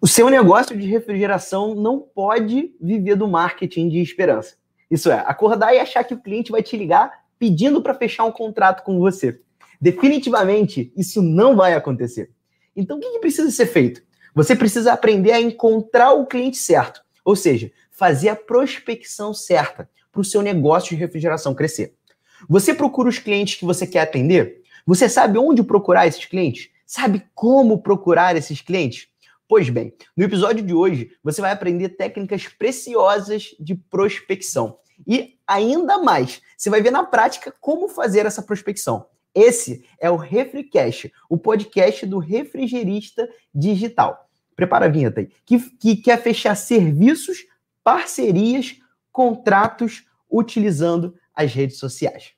O seu negócio de refrigeração não pode viver do marketing de esperança. Isso é, acordar e achar que o cliente vai te ligar pedindo para fechar um contrato com você. Definitivamente, isso não vai acontecer. Então, o que, que precisa ser feito? Você precisa aprender a encontrar o cliente certo, ou seja, fazer a prospecção certa para o seu negócio de refrigeração crescer. Você procura os clientes que você quer atender? Você sabe onde procurar esses clientes? Sabe como procurar esses clientes? Pois bem, no episódio de hoje você vai aprender técnicas preciosas de prospecção. E ainda mais, você vai ver na prática como fazer essa prospecção. Esse é o Refricast, o podcast do refrigerista digital. Prepara a vinheta aí. Que, que quer fechar serviços, parcerias, contratos utilizando as redes sociais.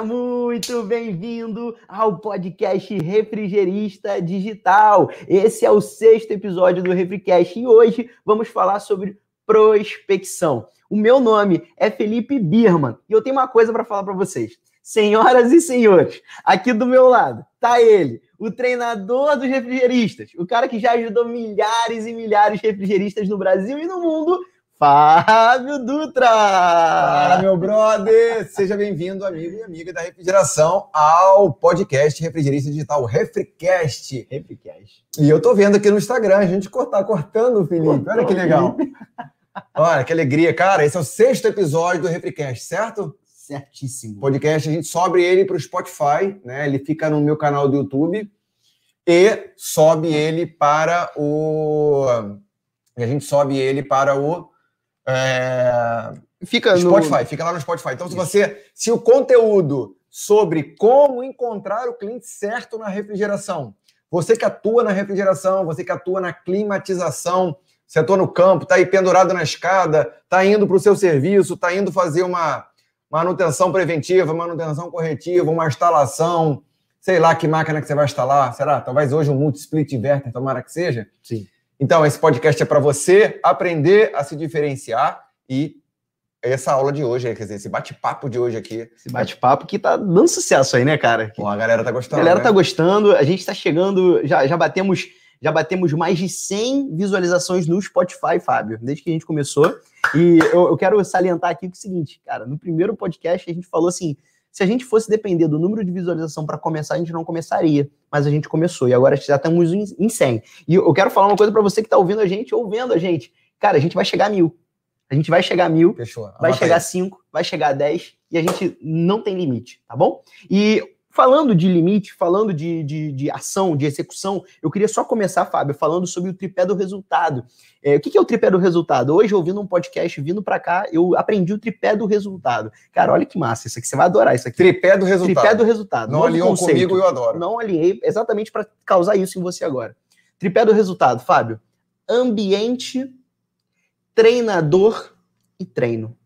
Seja muito bem-vindo ao podcast Refrigerista Digital. Esse é o sexto episódio do Refricast e hoje vamos falar sobre prospecção. O meu nome é Felipe Birman e eu tenho uma coisa para falar para vocês. Senhoras e senhores, aqui do meu lado tá ele, o treinador dos refrigeristas, o cara que já ajudou milhares e milhares de refrigeristas no Brasil e no mundo Fábio Dutra! Fala, meu brother! Seja bem-vindo, amigo e amiga da refrigeração, ao podcast Refrigerista Digital, Refricast. Refricast. E eu tô vendo aqui no Instagram, a gente tá cortando, Felipe. Olha que legal. Olha, que alegria. Cara, esse é o sexto episódio do Refricast, certo? Certíssimo. Podcast, a gente sobe ele para o Spotify, né? Ele fica no meu canal do YouTube e sobe ele para o... A gente sobe ele para o é... Fica no Spotify, fica lá no Spotify. Então, se você, se o conteúdo sobre como encontrar o cliente certo na refrigeração, você que atua na refrigeração, você que atua na climatização, você atua no campo, está aí pendurado na escada, está indo para o seu serviço, está indo fazer uma manutenção preventiva, manutenção corretiva, uma instalação, sei lá que máquina que você vai instalar, será? Talvez hoje um multi-split inverter, tomara que seja. Sim. Então, esse podcast é para você aprender a se diferenciar e essa aula de hoje, quer dizer, esse bate-papo de hoje aqui. Esse bate-papo que tá dando sucesso aí, né, cara? Pô, a galera tá gostando. A galera né? tá gostando, a gente tá chegando, já, já batemos já batemos mais de 100 visualizações no Spotify, Fábio, desde que a gente começou. E eu, eu quero salientar aqui o seguinte, cara, no primeiro podcast a gente falou assim, se a gente fosse depender do número de visualização para começar, a gente não começaria. Mas a gente começou e agora já estamos em 100. E eu quero falar uma coisa para você que está ouvindo a gente ou vendo a gente. Cara, a gente vai chegar a mil. A gente vai chegar a mil, Fechou. vai chegar a cinco, vai chegar a dez e a gente não tem limite, tá bom? E falando de limite, falando de, de, de, ação, de execução, eu queria só começar, Fábio, falando sobre o tripé do resultado. É, o que, é o tripé do resultado? Hoje, ouvindo um podcast, vindo para cá, eu aprendi o tripé do resultado. Cara, olha que massa, isso aqui você vai adorar isso aqui. Tripé do resultado. Tripé do resultado. Não alinhou comigo, eu adoro. Não alinhei, exatamente para causar isso em você agora. Tripé do resultado, Fábio. Ambiente, treinador e treino.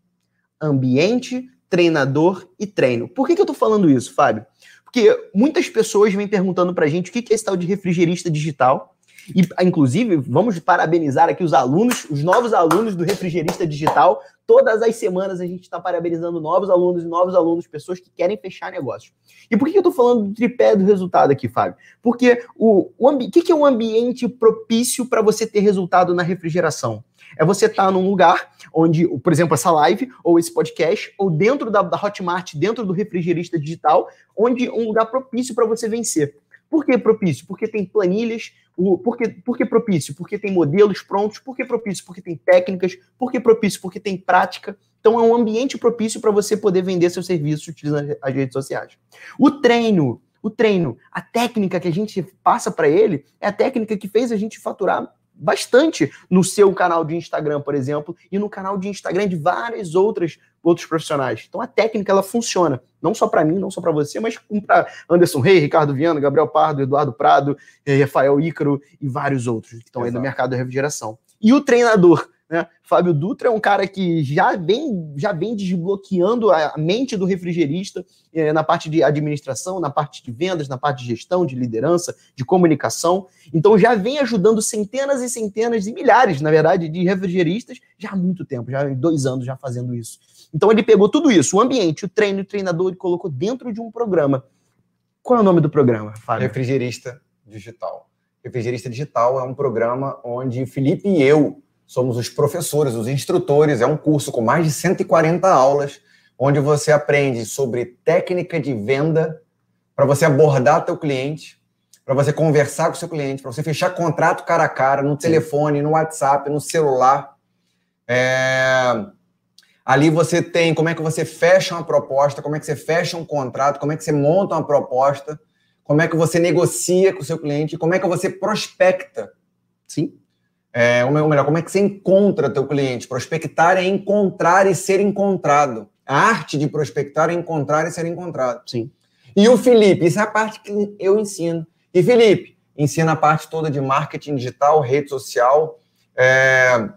Ambiente, treinador e treino. Por que, que eu estou falando isso, Fábio? Porque muitas pessoas vêm perguntando para a gente o que é esse tal de refrigerista digital. E, inclusive, vamos parabenizar aqui os alunos, os novos alunos do Refrigerista Digital. Todas as semanas a gente está parabenizando novos alunos e novos alunos, pessoas que querem fechar negócios. E por que eu estou falando do tripé do resultado aqui, Fábio? Porque o, o que, que é um ambiente propício para você ter resultado na refrigeração? É você estar tá num lugar onde, por exemplo, essa live, ou esse podcast, ou dentro da, da Hotmart, dentro do refrigerista digital, onde um lugar propício para você vencer. Por que propício? Porque tem planilhas. Por, que, por que propício? Porque tem modelos prontos. Por que propício? Porque tem técnicas. Por que propício? Porque tem prática. Então é um ambiente propício para você poder vender seus serviços utilizando as redes sociais. O treino, o treino, a técnica que a gente passa para ele é a técnica que fez a gente faturar bastante no seu canal de Instagram, por exemplo, e no canal de Instagram de várias outras outros profissionais. Então a técnica ela funciona, não só para mim, não só para você, mas para Anderson Rey, Ricardo Viana, Gabriel Pardo, Eduardo Prado, eh, Rafael Ícaro e vários outros que estão aí no mercado da refrigeração. E o treinador, né? Fábio Dutra é um cara que já vem, já vem desbloqueando a mente do refrigerista eh, na parte de administração, na parte de vendas, na parte de gestão, de liderança, de comunicação. Então já vem ajudando centenas e centenas e milhares, na verdade, de refrigeristas já há muito tempo, já há dois anos já fazendo isso. Então ele pegou tudo isso, o ambiente, o treino, o treinador, e colocou dentro de um programa. Qual é o nome do programa, Fábio? Refrigerista Digital. Refrigerista Digital é um programa onde Felipe e eu somos os professores, os instrutores. É um curso com mais de 140 aulas, onde você aprende sobre técnica de venda para você abordar teu cliente, para você conversar com seu cliente, para você fechar contrato cara a cara, no Sim. telefone, no WhatsApp, no celular. É... Ali você tem como é que você fecha uma proposta, como é que você fecha um contrato, como é que você monta uma proposta, como é que você negocia com o seu cliente, como é que você prospecta. Sim. É, ou melhor, como é que você encontra teu cliente? Prospectar é encontrar e ser encontrado. A arte de prospectar é encontrar e ser encontrado. Sim. E o Felipe, isso é a parte que eu ensino. E Felipe, ensina a parte toda de marketing digital, rede social. É...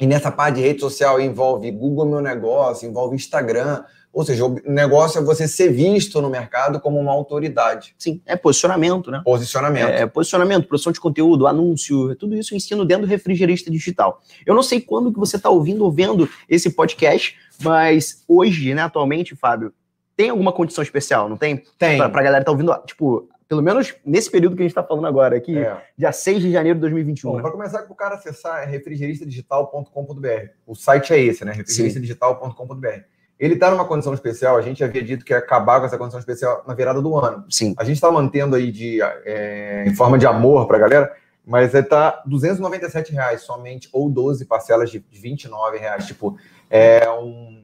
E nessa parte de rede social envolve Google Meu Negócio, envolve Instagram, ou seja, o negócio é você ser visto no mercado como uma autoridade. Sim, é posicionamento, né? Posicionamento. É, posicionamento, produção de conteúdo, anúncio, tudo isso eu ensino dentro do refrigerista digital. Eu não sei quando que você está ouvindo ou vendo esse podcast, mas hoje, né, atualmente, Fábio, tem alguma condição especial, não tem? Tem. Pra, pra galera que tá ouvindo, tipo, pelo menos nesse período que a gente está falando agora, aqui, é. dia 6 de janeiro de 2021. Bom, né? Para começar, o cara acessar é refrigeristadigital.com.br. O site é esse, né? refrigeristadigital.com.br. Ele está numa condição especial, a gente havia dito que ia acabar com essa condição especial na virada do ano. Sim. A gente está mantendo aí de, é, em forma de amor para a galera, mas está 297 reais somente, ou 12 parcelas de 29 reais. Tipo, é um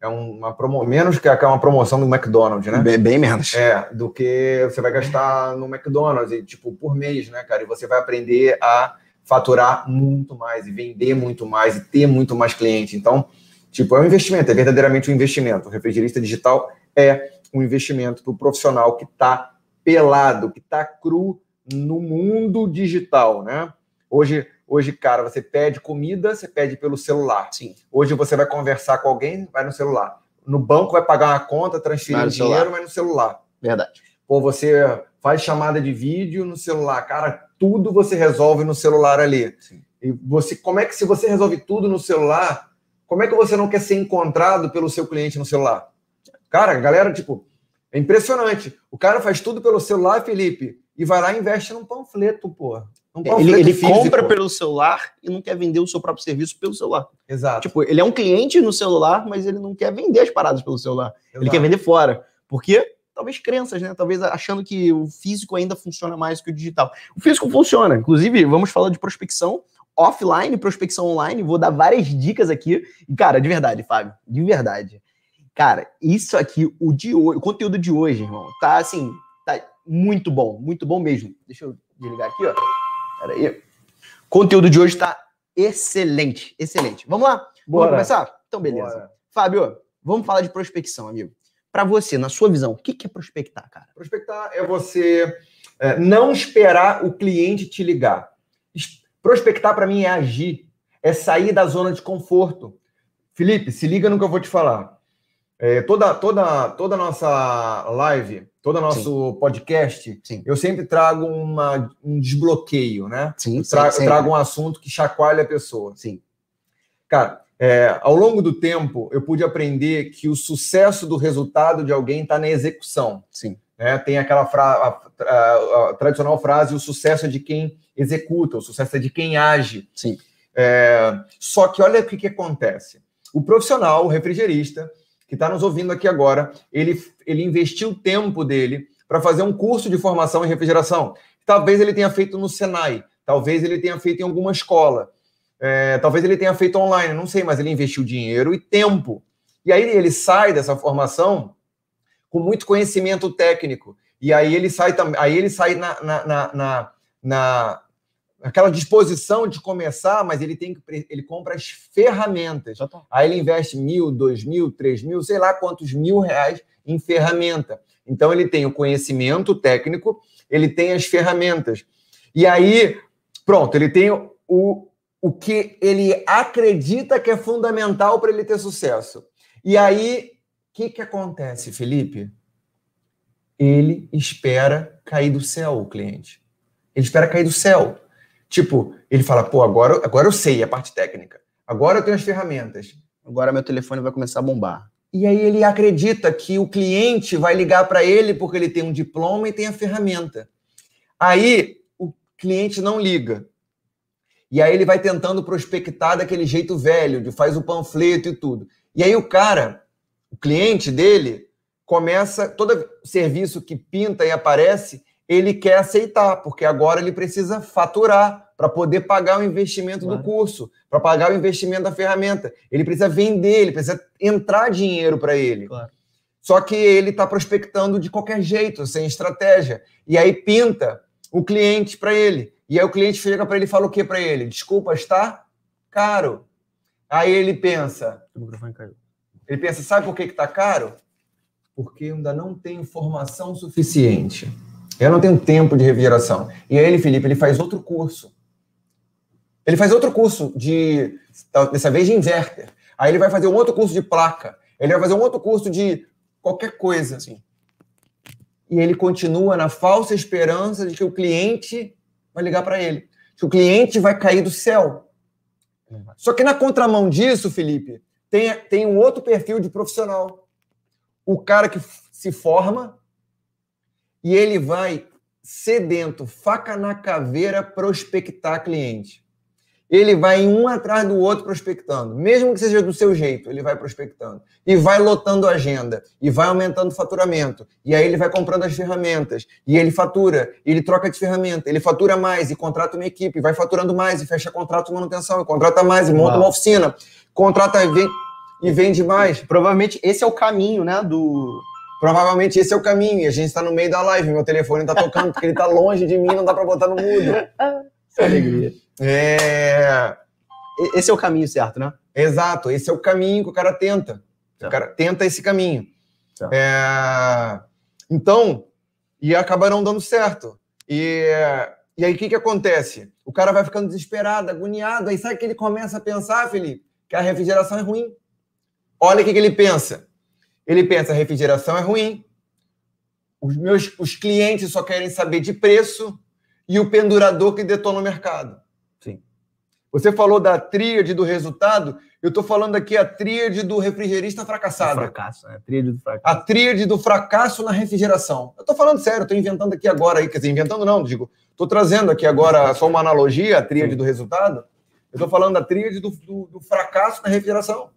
é uma promo menos que uma promoção do McDonald's, né? Bem, bem, menos. É, do que você vai gastar no McDonald's, e, tipo, por mês, né, cara? E você vai aprender a faturar muito mais e vender muito mais e ter muito mais cliente. Então, Tipo, é um investimento, é verdadeiramente um investimento. O refrigerista digital é um investimento para o profissional que está pelado, que está cru no mundo digital, né? Hoje, hoje, cara, você pede comida, você pede pelo celular. Sim. Hoje você vai conversar com alguém, vai no celular. No banco vai pagar uma conta, transferir vai dinheiro, celular. vai no celular. Verdade. Ou você faz chamada de vídeo no celular. Cara, tudo você resolve no celular ali. Sim. E você, como é que se você resolve tudo no celular, como é que você não quer ser encontrado pelo seu cliente no celular? Cara, galera, tipo, é impressionante. O cara faz tudo pelo celular, Felipe, e vai lá e investe num panfleto, pô. Um panfleto ele, ele compra pelo celular e não quer vender o seu próprio serviço pelo celular. Exato. Tipo, ele é um cliente no celular, mas ele não quer vender as paradas pelo celular. Exato. Ele quer vender fora. Por quê? Talvez crenças, né? Talvez achando que o físico ainda funciona mais que o digital. O físico funciona. Inclusive, vamos falar de prospecção offline, prospecção online. Vou dar várias dicas aqui. E, cara, de verdade, Fábio, de verdade. Cara, isso aqui, o de hoje, o conteúdo de hoje, irmão, tá assim, tá muito bom, muito bom mesmo. Deixa eu desligar aqui, ó. Pera aí. O conteúdo de hoje tá excelente, excelente. Vamos lá? Bora. Vamos começar? Então, beleza. Bora. Fábio, vamos falar de prospecção, amigo. Para você, na sua visão, o que é prospectar, cara? Prospectar é você é, não esperar o cliente te ligar. Prospectar para mim é agir, é sair da zona de conforto. Felipe, se liga no que eu vou te falar. É, toda toda toda nossa live, todo nosso Sim. podcast, Sim. eu sempre trago uma, um desbloqueio, né? Sim, eu, tra eu trago um assunto que chacoalha a pessoa. Sim. Cara, é, ao longo do tempo, eu pude aprender que o sucesso do resultado de alguém está na execução. Sim. Né? Tem aquela fra a, a, a tradicional frase: o sucesso é de quem executa, o sucesso é de quem age. Sim. É, só que olha o que, que acontece. O profissional, o refrigerista, que está nos ouvindo aqui agora, ele, ele investiu o tempo dele para fazer um curso de formação em refrigeração. Talvez ele tenha feito no Senai, talvez ele tenha feito em alguma escola, é, talvez ele tenha feito online, não sei, mas ele investiu dinheiro e tempo. E aí ele sai dessa formação com muito conhecimento técnico. E aí ele sai também, aí ele sai na, na, na, na aquela disposição de começar, mas ele tem que ele compra as ferramentas. Aí ele investe mil, dois mil, três mil, sei lá quantos mil reais em ferramenta. Então ele tem o conhecimento técnico, ele tem as ferramentas. E aí, pronto, ele tem o, o que ele acredita que é fundamental para ele ter sucesso. E aí, o que, que acontece, Felipe? Ele espera cair do céu o cliente. Ele espera cair do céu. Tipo, ele fala, pô, agora, agora eu sei a parte técnica. Agora eu tenho as ferramentas. Agora meu telefone vai começar a bombar. E aí ele acredita que o cliente vai ligar para ele porque ele tem um diploma e tem a ferramenta. Aí o cliente não liga. E aí ele vai tentando prospectar daquele jeito velho, de faz o panfleto e tudo. E aí o cara, o cliente dele, começa, todo serviço que pinta e aparece, ele quer aceitar, porque agora ele precisa faturar para poder pagar o investimento claro. do curso, para pagar o investimento da ferramenta. Ele precisa vender, ele precisa entrar dinheiro para ele. Claro. Só que ele está prospectando de qualquer jeito, sem estratégia. E aí pinta o cliente para ele. E aí o cliente chega para ele e fala o que para ele? Desculpa, está caro. Aí ele pensa. O microfone caiu. Ele pensa, sabe por que está caro? Porque ainda não tem informação suficiente. Eu não tenho tempo de refrigeração. E aí ele, Felipe, ele faz outro curso. Ele faz outro curso de, dessa vez de inverter. Aí ele vai fazer um outro curso de placa. Ele vai fazer um outro curso de qualquer coisa, assim. E ele continua na falsa esperança de que o cliente vai ligar para ele. Que o cliente vai cair do céu. Só que na contramão disso, Felipe, tem, tem um outro perfil de profissional. O cara que se forma, e ele vai sedento, faca na caveira, prospectar cliente. Ele vai um atrás do outro prospectando, mesmo que seja do seu jeito, ele vai prospectando. E vai lotando a agenda. E vai aumentando o faturamento. E aí ele vai comprando as ferramentas. E ele fatura, ele troca de ferramenta, ele fatura mais e contrata uma equipe, vai faturando mais e fecha contrato de manutenção, e contrata mais e monta Uau. uma oficina, contrata e vende mais. Provavelmente esse é o caminho, né, do Provavelmente esse é o caminho. E a gente está no meio da live. Meu telefone está tocando porque ele está longe de mim, não dá para botar no mudo. Que alegria. É... Esse é o caminho certo, né? Exato. Esse é o caminho que o cara tenta. O cara tenta esse caminho. É... Então, e acaba não dando certo. E, e aí o que, que acontece? O cara vai ficando desesperado, agoniado. Aí sabe que ele começa a pensar, Felipe? Que a refrigeração é ruim. Olha o que, que ele pensa ele pensa: a refrigeração é ruim, os meus os clientes só querem saber de preço e o pendurador que detona o mercado. Sim. Você falou da tríade do resultado, eu estou falando aqui a tríade do refrigerista fracassado. O fracasso, né? a tríade do fracasso. A tríade do fracasso na refrigeração. Eu estou falando sério, estou inventando aqui agora, aí, quer dizer, inventando não, digo, estou trazendo aqui agora só uma analogia, a tríade Sim. do resultado. Eu estou falando da tríade do, do, do fracasso na refrigeração.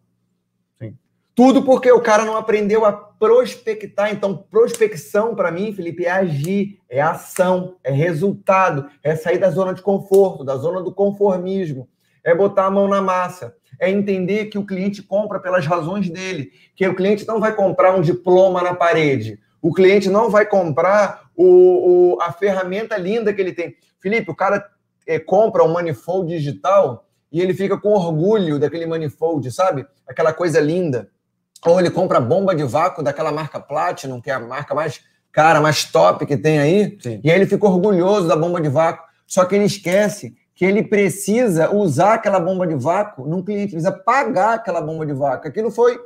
Tudo porque o cara não aprendeu a prospectar. Então, prospecção para mim, Felipe, é agir, é ação, é resultado, é sair da zona de conforto, da zona do conformismo, é botar a mão na massa, é entender que o cliente compra pelas razões dele, que o cliente não vai comprar um diploma na parede, o cliente não vai comprar o, o a ferramenta linda que ele tem. Felipe, o cara é, compra um manifold digital e ele fica com orgulho daquele manifold, sabe? Aquela coisa linda ou ele compra bomba de vácuo daquela marca Platinum, que é a marca mais cara, mais top que tem aí, Sim. e aí ele fica orgulhoso da bomba de vácuo. Só que ele esquece que ele precisa usar aquela bomba de vácuo num cliente, precisa pagar aquela bomba de vácuo. Aquilo foi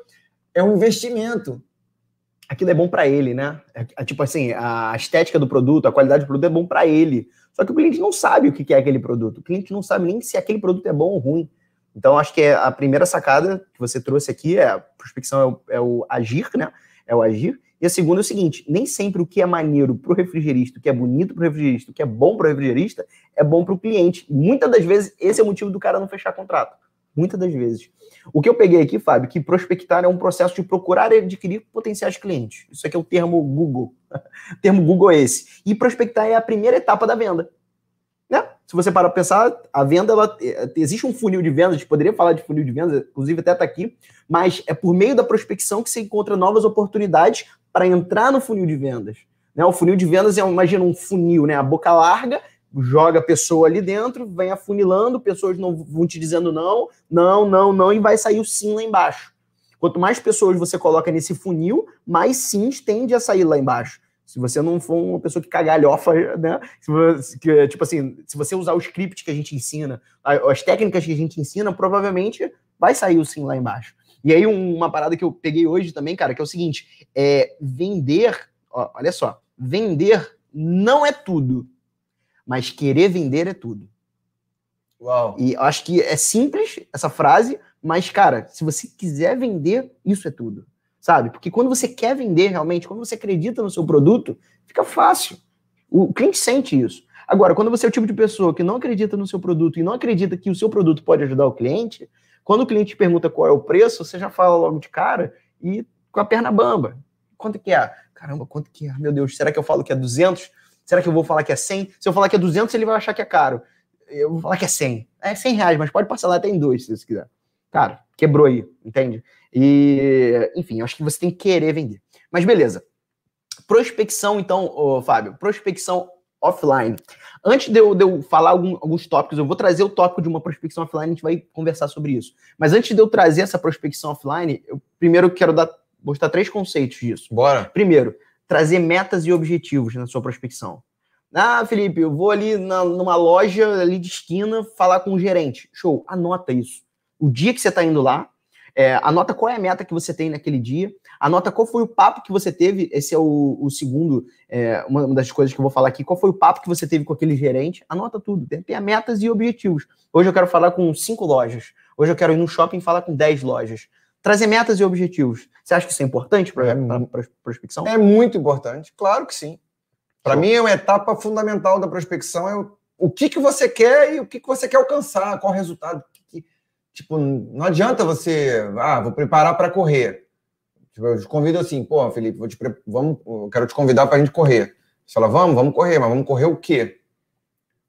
é um investimento. Aquilo é bom para ele, né? É, é, tipo assim, a estética do produto, a qualidade do produto é bom para ele. Só que o cliente não sabe o que é aquele produto. O cliente não sabe nem se aquele produto é bom ou ruim. Então, acho que é a primeira sacada que você trouxe aqui é a prospecção é o, é o agir, né? É o agir. E a segunda é o seguinte: nem sempre o que é maneiro para o refrigerista, o que é bonito para o refrigerista, o que é bom para o refrigerista, é bom para o cliente. Muitas das vezes, esse é o motivo do cara não fechar contrato. Muitas das vezes. O que eu peguei aqui, Fábio, que prospectar é um processo de procurar e adquirir potenciais clientes. Isso aqui é o termo Google. o termo Google é esse. E prospectar é a primeira etapa da venda. Né? Se você parar para pensar, a venda, ela, é, existe um funil de vendas, a gente poderia falar de funil de vendas, inclusive até está aqui, mas é por meio da prospecção que você encontra novas oportunidades para entrar no funil de vendas. Né? O funil de vendas é, imagina um funil, né? a boca larga, joga a pessoa ali dentro, vem afunilando, pessoas não vão te dizendo não, não, não, não, e vai sair o sim lá embaixo. Quanto mais pessoas você coloca nesse funil, mais sims tende a sair lá embaixo. Se você não for uma pessoa que cagalhofa, né? Se você, que, tipo assim, se você usar o script que a gente ensina, as técnicas que a gente ensina, provavelmente vai sair o sim lá embaixo. E aí, uma parada que eu peguei hoje também, cara, que é o seguinte: é vender, ó, olha só, vender não é tudo, mas querer vender é tudo. Uau. E acho que é simples essa frase, Mas, cara, se você quiser vender, isso é tudo. Sabe? Porque quando você quer vender realmente, quando você acredita no seu produto, fica fácil. O cliente sente isso. Agora, quando você é o tipo de pessoa que não acredita no seu produto e não acredita que o seu produto pode ajudar o cliente, quando o cliente pergunta qual é o preço, você já fala logo de cara e com a perna bamba. Quanto que é? Caramba, quanto que é? Meu Deus, será que eu falo que é 200? Será que eu vou falar que é 100? Se eu falar que é 200, ele vai achar que é caro. Eu vou falar que é 100. É 100 reais, mas pode parcelar até em dois, se você quiser. Cara, quebrou aí, entende? E, enfim, acho que você tem que querer vender. Mas beleza. Prospecção, então, ô, Fábio, prospecção offline. Antes de eu, de eu falar algum, alguns tópicos, eu vou trazer o tópico de uma prospecção offline, a gente vai conversar sobre isso. Mas antes de eu trazer essa prospecção offline, eu primeiro quero dar, mostrar três conceitos disso. Bora. Primeiro, trazer metas e objetivos na sua prospecção. Ah, Felipe, eu vou ali na, numa loja ali de esquina falar com o gerente. Show, anota isso. O dia que você está indo lá, é, anota qual é a meta que você tem naquele dia, anota qual foi o papo que você teve. Esse é o, o segundo, é, uma das coisas que eu vou falar aqui. Qual foi o papo que você teve com aquele gerente? Anota tudo. Tem, tem metas e objetivos. Hoje eu quero falar com cinco lojas. Hoje eu quero ir no shopping e falar com dez lojas trazer metas e objetivos. Você acha que isso é importante para a prospecção? É muito importante, claro que sim. Para mim, é uma etapa fundamental da prospecção é o, o que, que você quer e o que, que você quer alcançar, qual o resultado. Tipo, não adianta você, ah, vou preparar para correr. Tipo, eu te convido assim, pô, Felipe, vou te, vamos, eu quero te convidar para a gente correr. Você fala, vamos, vamos correr, mas vamos correr o quê?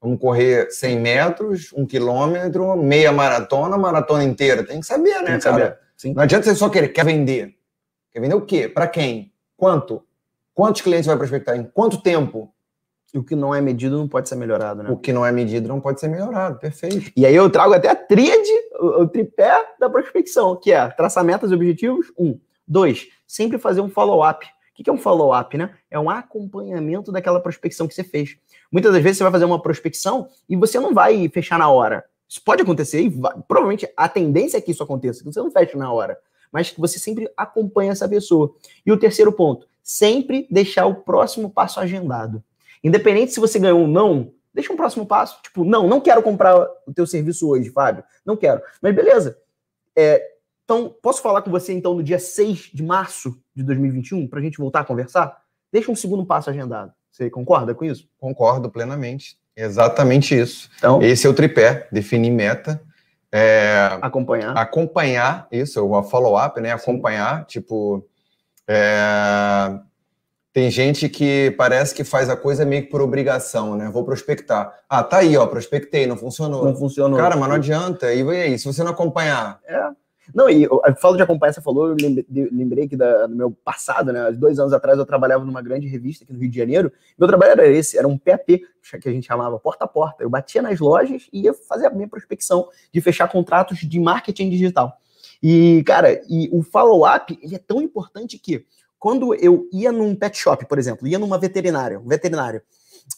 Vamos correr 100 metros, um quilômetro, meia maratona, maratona inteira. Tem que saber, né, Tem que cara? Saber. Sim. Não adianta você só querer, quer vender. Quer vender o quê? Para quem? Quanto? Quantos clientes vai prospectar? Em quanto tempo? E o que não é medido não pode ser melhorado, né? O que não é medido não pode ser melhorado, perfeito. E aí eu trago até a tríade, o, o tripé da prospecção, que é traçar metas e objetivos, um. Dois, sempre fazer um follow-up. O que é um follow-up, né? É um acompanhamento daquela prospecção que você fez. Muitas das vezes você vai fazer uma prospecção e você não vai fechar na hora. Isso pode acontecer e vai, provavelmente a tendência é que isso aconteça, que você não feche na hora, mas que você sempre acompanhe essa pessoa. E o terceiro ponto, sempre deixar o próximo passo agendado. Independente se você ganhou ou não, deixa um próximo passo. Tipo, não, não quero comprar o teu serviço hoje, Fábio. Não quero. Mas beleza. É, então, posso falar com você então no dia 6 de março de 2021 para a gente voltar a conversar? Deixa um segundo passo agendado. Você concorda com isso? Concordo plenamente. Exatamente isso. Então, esse é o tripé, definir meta. É, acompanhar. Acompanhar, isso, o follow-up, né? Acompanhar, Sim. tipo. É, tem gente que parece que faz a coisa meio que por obrigação, né? Vou prospectar. Ah, tá aí, ó, prospectei, não funcionou. Não funcionou. Cara, mas não adianta. E aí, se você não acompanhar? É. Não, e eu, falo de acompanhar, você falou, eu lembrei, que da, no meu passado, né? Dois anos atrás eu trabalhava numa grande revista aqui no Rio de Janeiro. Meu trabalho era esse, era um PAP, que a gente chamava porta a porta. Eu batia nas lojas e ia fazer a minha prospecção de fechar contratos de marketing digital. E, cara, e o follow-up, ele é tão importante que quando eu ia num pet shop, por exemplo, ia numa veterinária, um veterinário,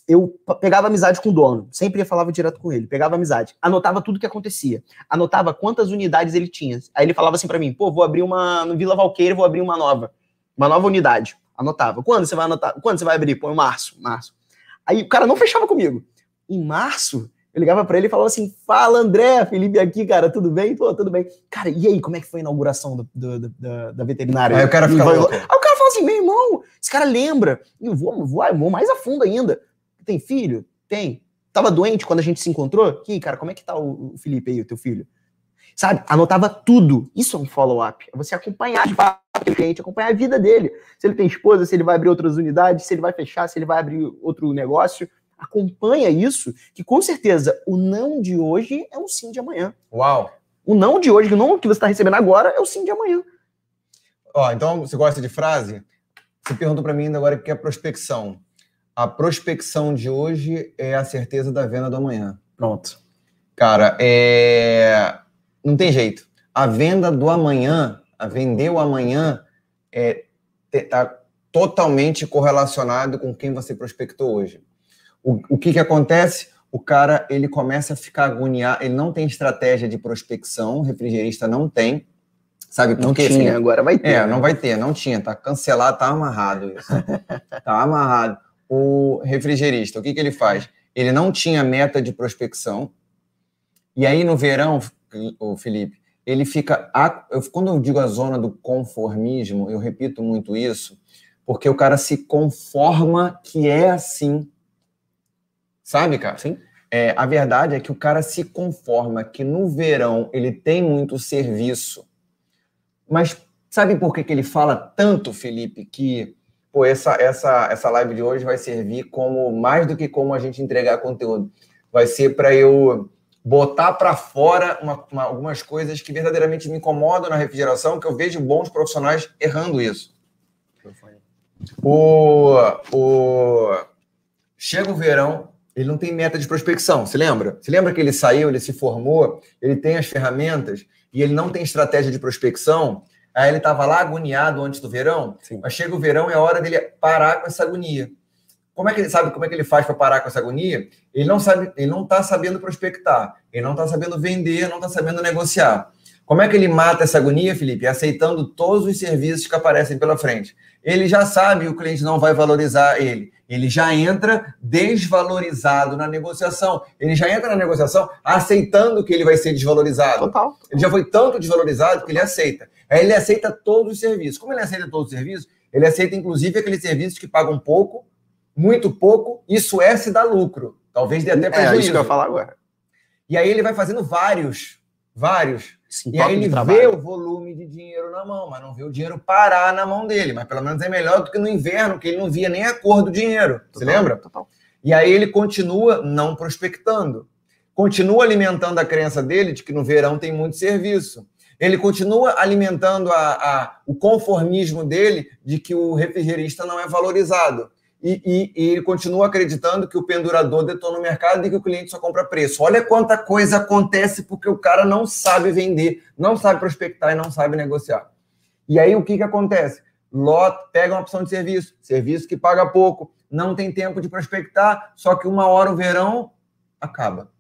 eu pegava amizade com o dono, sempre falava direto com ele, pegava amizade, anotava tudo que acontecia, anotava quantas unidades ele tinha. Aí ele falava assim para mim: pô, vou abrir uma no Vila Valqueira, vou abrir uma nova, uma nova unidade. Anotava. Quando você vai anotar? Quando você vai abrir? Pô, em março, março. Aí o cara não fechava comigo. Em março, eu ligava para ele e falava assim: Fala, André, Felipe aqui, cara, tudo bem? Pô, tudo bem. Cara, e aí, como é que foi a inauguração do, do, do, da, veterinária? Aí o cara fica louco. Aí o cara assim: meu irmão, esse cara lembra. Eu vou, vou, vou mais a fundo ainda. Tem filho? Tem. Tava doente quando a gente se encontrou? Aqui, cara, como é que tá o Felipe aí, o teu filho? Sabe? Anotava tudo. Isso é um follow-up. É você acompanhar de fato o cliente, acompanhar a vida dele. Se ele tem esposa, se ele vai abrir outras unidades, se ele vai fechar, se ele vai abrir outro negócio. Acompanha isso, que com certeza o não de hoje é um sim de amanhã. Uau! O não de hoje, o não que você está recebendo agora, é o sim de amanhã. Ó, então você gosta de frase? Você perguntou para mim ainda agora o que é prospecção a prospecção de hoje é a certeza da venda do amanhã. Pronto. Cara, é... não tem jeito. A venda do amanhã, a vender o amanhã, é tá totalmente correlacionado com quem você prospectou hoje. O, o que que acontece? O cara ele começa a ficar agoniado, ele não tem estratégia de prospecção, o refrigerista não tem, Sabe por não? Tinha, assim, agora vai ter. É, né? não vai ter, não tinha, tá cancelado, tá amarrado isso. tá amarrado o refrigerista, o que, que ele faz? Ele não tinha meta de prospecção, e aí no verão, o Felipe, ele fica. quando eu digo a zona do conformismo, eu repito muito isso, porque o cara se conforma que é assim. Sabe, cara? Sim. É, a verdade é que o cara se conforma que no verão ele tem muito serviço. Mas sabe por que, que ele fala tanto, Felipe, que pô, essa, essa, essa live de hoje vai servir como mais do que como a gente entregar conteúdo. Vai ser para eu botar para fora uma- uma- algumas coisas que verdadeiramente me incomodam na refrigeração, que eu vejo bons profissionais errando isso. O, o... Chega o verão, ele não tem meta de prospecção, se lembra? Se lembra que ele saiu, ele se formou, ele tem as ferramentas e ele não tem estratégia de prospecção? Aí ele estava lá agoniado antes do verão, Sim. mas chega o verão, é hora dele parar com essa agonia. Como é que ele sabe como é que ele faz para parar com essa agonia? Ele não sabe, ele não está sabendo prospectar, ele não está sabendo vender, não está sabendo negociar. Como é que ele mata essa agonia, Felipe? Aceitando todos os serviços que aparecem pela frente. Ele já sabe que o cliente não vai valorizar ele. Ele já entra desvalorizado na negociação. Ele já entra na negociação aceitando que ele vai ser desvalorizado. Total. Ele já foi tanto desvalorizado que ele aceita. Aí ele aceita todos os serviços. Como ele aceita todos os serviços, ele aceita inclusive aqueles serviços que pagam pouco, muito pouco, isso é se dá lucro. Talvez dê até É prejuízo. isso que eu ia falar agora. E aí ele vai fazendo vários, vários. Sim, E aí ele vê o volume de dinheiro na mão, mas não vê o dinheiro parar na mão dele. Mas pelo menos é melhor do que no inverno, que ele não via nem a cor do dinheiro. Você Total, lembra? Total. E aí ele continua não prospectando. Continua alimentando a crença dele de que no verão tem muito serviço. Ele continua alimentando a- a- o conformismo dele de que o refrigerista não é valorizado. E, e- e ele continua acreditando que o pendurador detona o mercado e que o cliente só compra preço. Olha quanta coisa acontece porque o cara não sabe vender, não sabe prospectar e não sabe negociar. E aí o que, que acontece? Lot, pega uma opção de serviço, serviço que paga pouco, não tem tempo de prospectar, só que uma hora o verão acaba.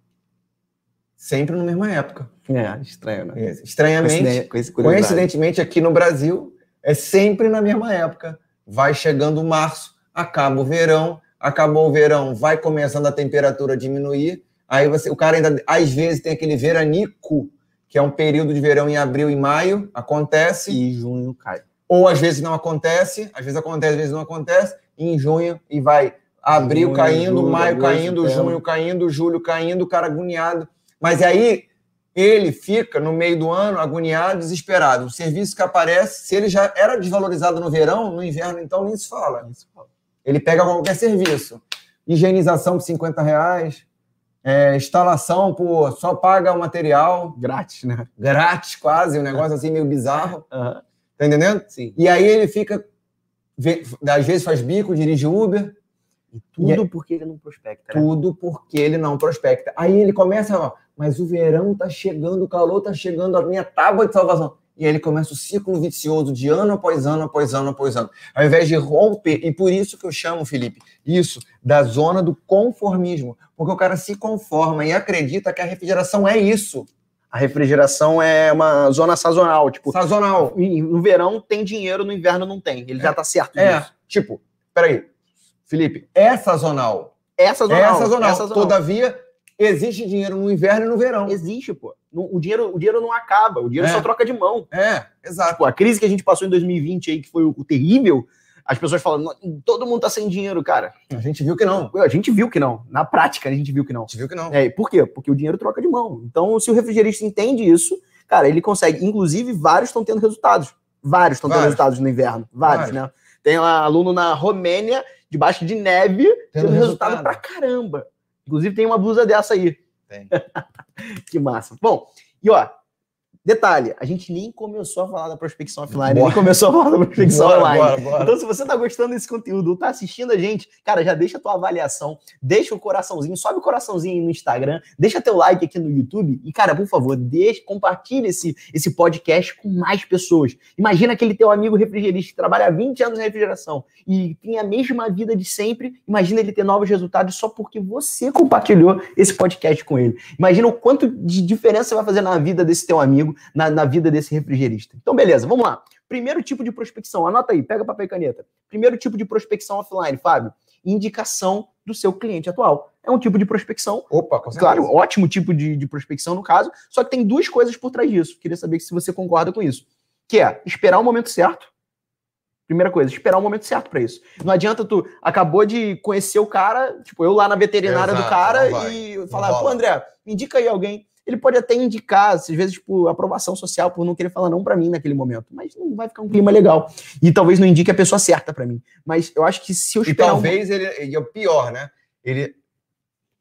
Sempre na mesma época. É, estranho, né? Estranhamente, Coincidência- coincidência. coincidentemente, aqui no Brasil, é sempre na mesma época. Vai chegando março, acaba o verão, acabou o verão, vai começando a temperatura a diminuir. Aí você, o cara ainda, às vezes, tem aquele veranico, que é um período de verão em abril e maio, acontece. E junho cai. ou às vezes não acontece, às vezes acontece, às vezes não acontece, e em junho e vai abril Junho, caindo, julho, maio caindo, junho caindo, julho caindo, o cara agoniado. Mas aí ele fica no meio do ano agoniado, desesperado. O serviço que aparece, se ele já era desvalorizado no verão, no inverno então nem se fala. Ele pega qualquer serviço. Higienização por 50 reais, é, instalação por só paga o material, Grátis, né? grátis quase, um negócio assim meio bizarro. Aham. Tá entendendo? Sim. E aí ele fica, vê- às vezes faz bico, dirige Uber, E tudo porque ele não prospecta, né? tudo porque ele não prospecta. Aí ele começa, ó, mas o verão tá chegando, o calor tá chegando, a minha tábua de salvação. E aí ele começa o ciclo vicioso de ano após ano, após ano, após ano. Ao invés de romper, e por isso que eu chamo, Felipe, isso, da zona do conformismo. Porque o cara se conforma e acredita que a refrigeração é isso. A refrigeração é uma zona sazonal. Tipo, Sazonal. no verão tem dinheiro, no inverno não tem. Ele já tá certo É, disso. tipo, peraí, Felipe, é sazonal. É sazonal. É sazonal. é sazonal. Todavia, existe dinheiro no inverno e no verão. Existe, pô. O dinheiro, o dinheiro não acaba. O dinheiro É. só troca de mão. É, exato. Tipo, a crise que a gente passou em 2020 aí, que foi o, o terrível, as pessoas falam, "Não, todo mundo tá sem dinheiro, cara. A gente viu que não. A gente viu que não. Na prática, a gente viu que não. A gente viu que não. É, por quê? Porque o dinheiro troca de mão. Então, se o refrigerista entende isso, cara, ele consegue. Inclusive, vários estão tendo resultados. Vários estão tendo resultados no inverno. Vários, Vários. né? Tem um aluno na Romênia, debaixo de neve, tendo, resultado, resultado. pra caramba. Inclusive, tem uma blusa dessa aí. Tem. que massa. Bom, e ó, detalhe, a gente nem começou a falar da prospecção offline, nem Bora. começou a falar da prospecção Bora, online. bora, bora. Então, se você tá gostando desse conteúdo, tá assistindo a gente, cara, já deixa a tua avaliação, deixa o coraçãozinho, sobe o coraçãozinho aí no Instagram, deixa teu like aqui no YouTube e, cara, por favor, deixa, compartilha esse, esse podcast com mais pessoas. Imagina aquele teu amigo refrigerista que trabalha há 20 anos na refrigeração e tem a mesma vida de sempre, imagina ele ter novos resultados só porque você compartilhou esse podcast com ele. Imagina o quanto de diferença você vai fazer na vida desse teu amigo, na, na vida desse refrigerista. Então, beleza, vamos lá. Primeiro tipo de prospecção, anota aí, pega papel e caneta. Primeiro tipo de prospecção offline, Fábio. indicação do seu cliente atual. É um tipo de prospecção. Opa, com Claro, ótimo tipo de, de prospecção no caso, só que tem duas coisas por trás disso. Queria saber se você concorda com isso. Que é esperar o momento certo. Primeira coisa, esperar o momento certo para isso. Não adianta tu acabou de conhecer o cara, tipo, eu lá na veterinária Exato, do cara e falar, pô, André, me indica aí alguém. Ele pode até indicar, às vezes, por aprovação social, por não querer falar não para mim naquele momento, mas não vai ficar um clima legal. E talvez não indique a pessoa certa para mim. Mas eu acho que se eu E esperar um- talvez ele, e é o pior, né? Ele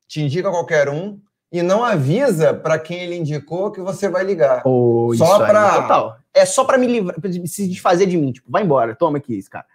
te indica qualquer um e não avisa para quem ele indicou que você vai ligar. Pô, Só isso total. É só pra me livrar, pra se desfazer de mim. Tipo, vai embora, toma aqui esse cara.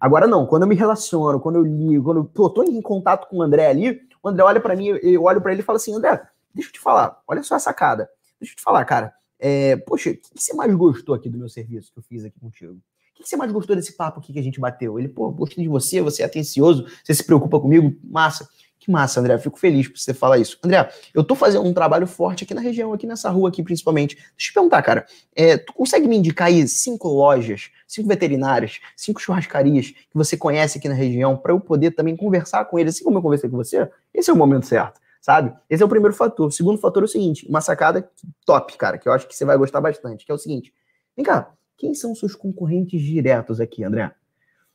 Agora não, quando eu me relaciono, quando eu ligo, quando eu pô, tô em contato com o André ali, o André olha pra mim, eu olho pra ele e falo assim: André, deixa eu te falar, olha só a sacada. Deixa eu te falar, cara. É, poxa, o que, que você mais gostou aqui do meu serviço que eu fiz aqui contigo? O que, que você mais gostou desse papo aqui que a gente bateu? Ele, pô, gostei de você, você é atencioso, você se preocupa comigo, massa. Que massa, André, fico feliz por você falar isso. André, eu tô fazendo um trabalho forte aqui na região, aqui nessa rua aqui principalmente. Deixa eu te perguntar, cara, é, tu consegue me indicar aí cinco lojas, cinco veterinárias, cinco churrascarias que você conhece aqui na região para eu poder também conversar com eles, assim como eu conversei com você? Esse é o momento certo, sabe? Esse é o primeiro fator. O segundo fator é o seguinte, uma sacada top, cara, que eu acho que você vai gostar bastante, que é o seguinte. Vem cá, quem são seus concorrentes diretos aqui, André?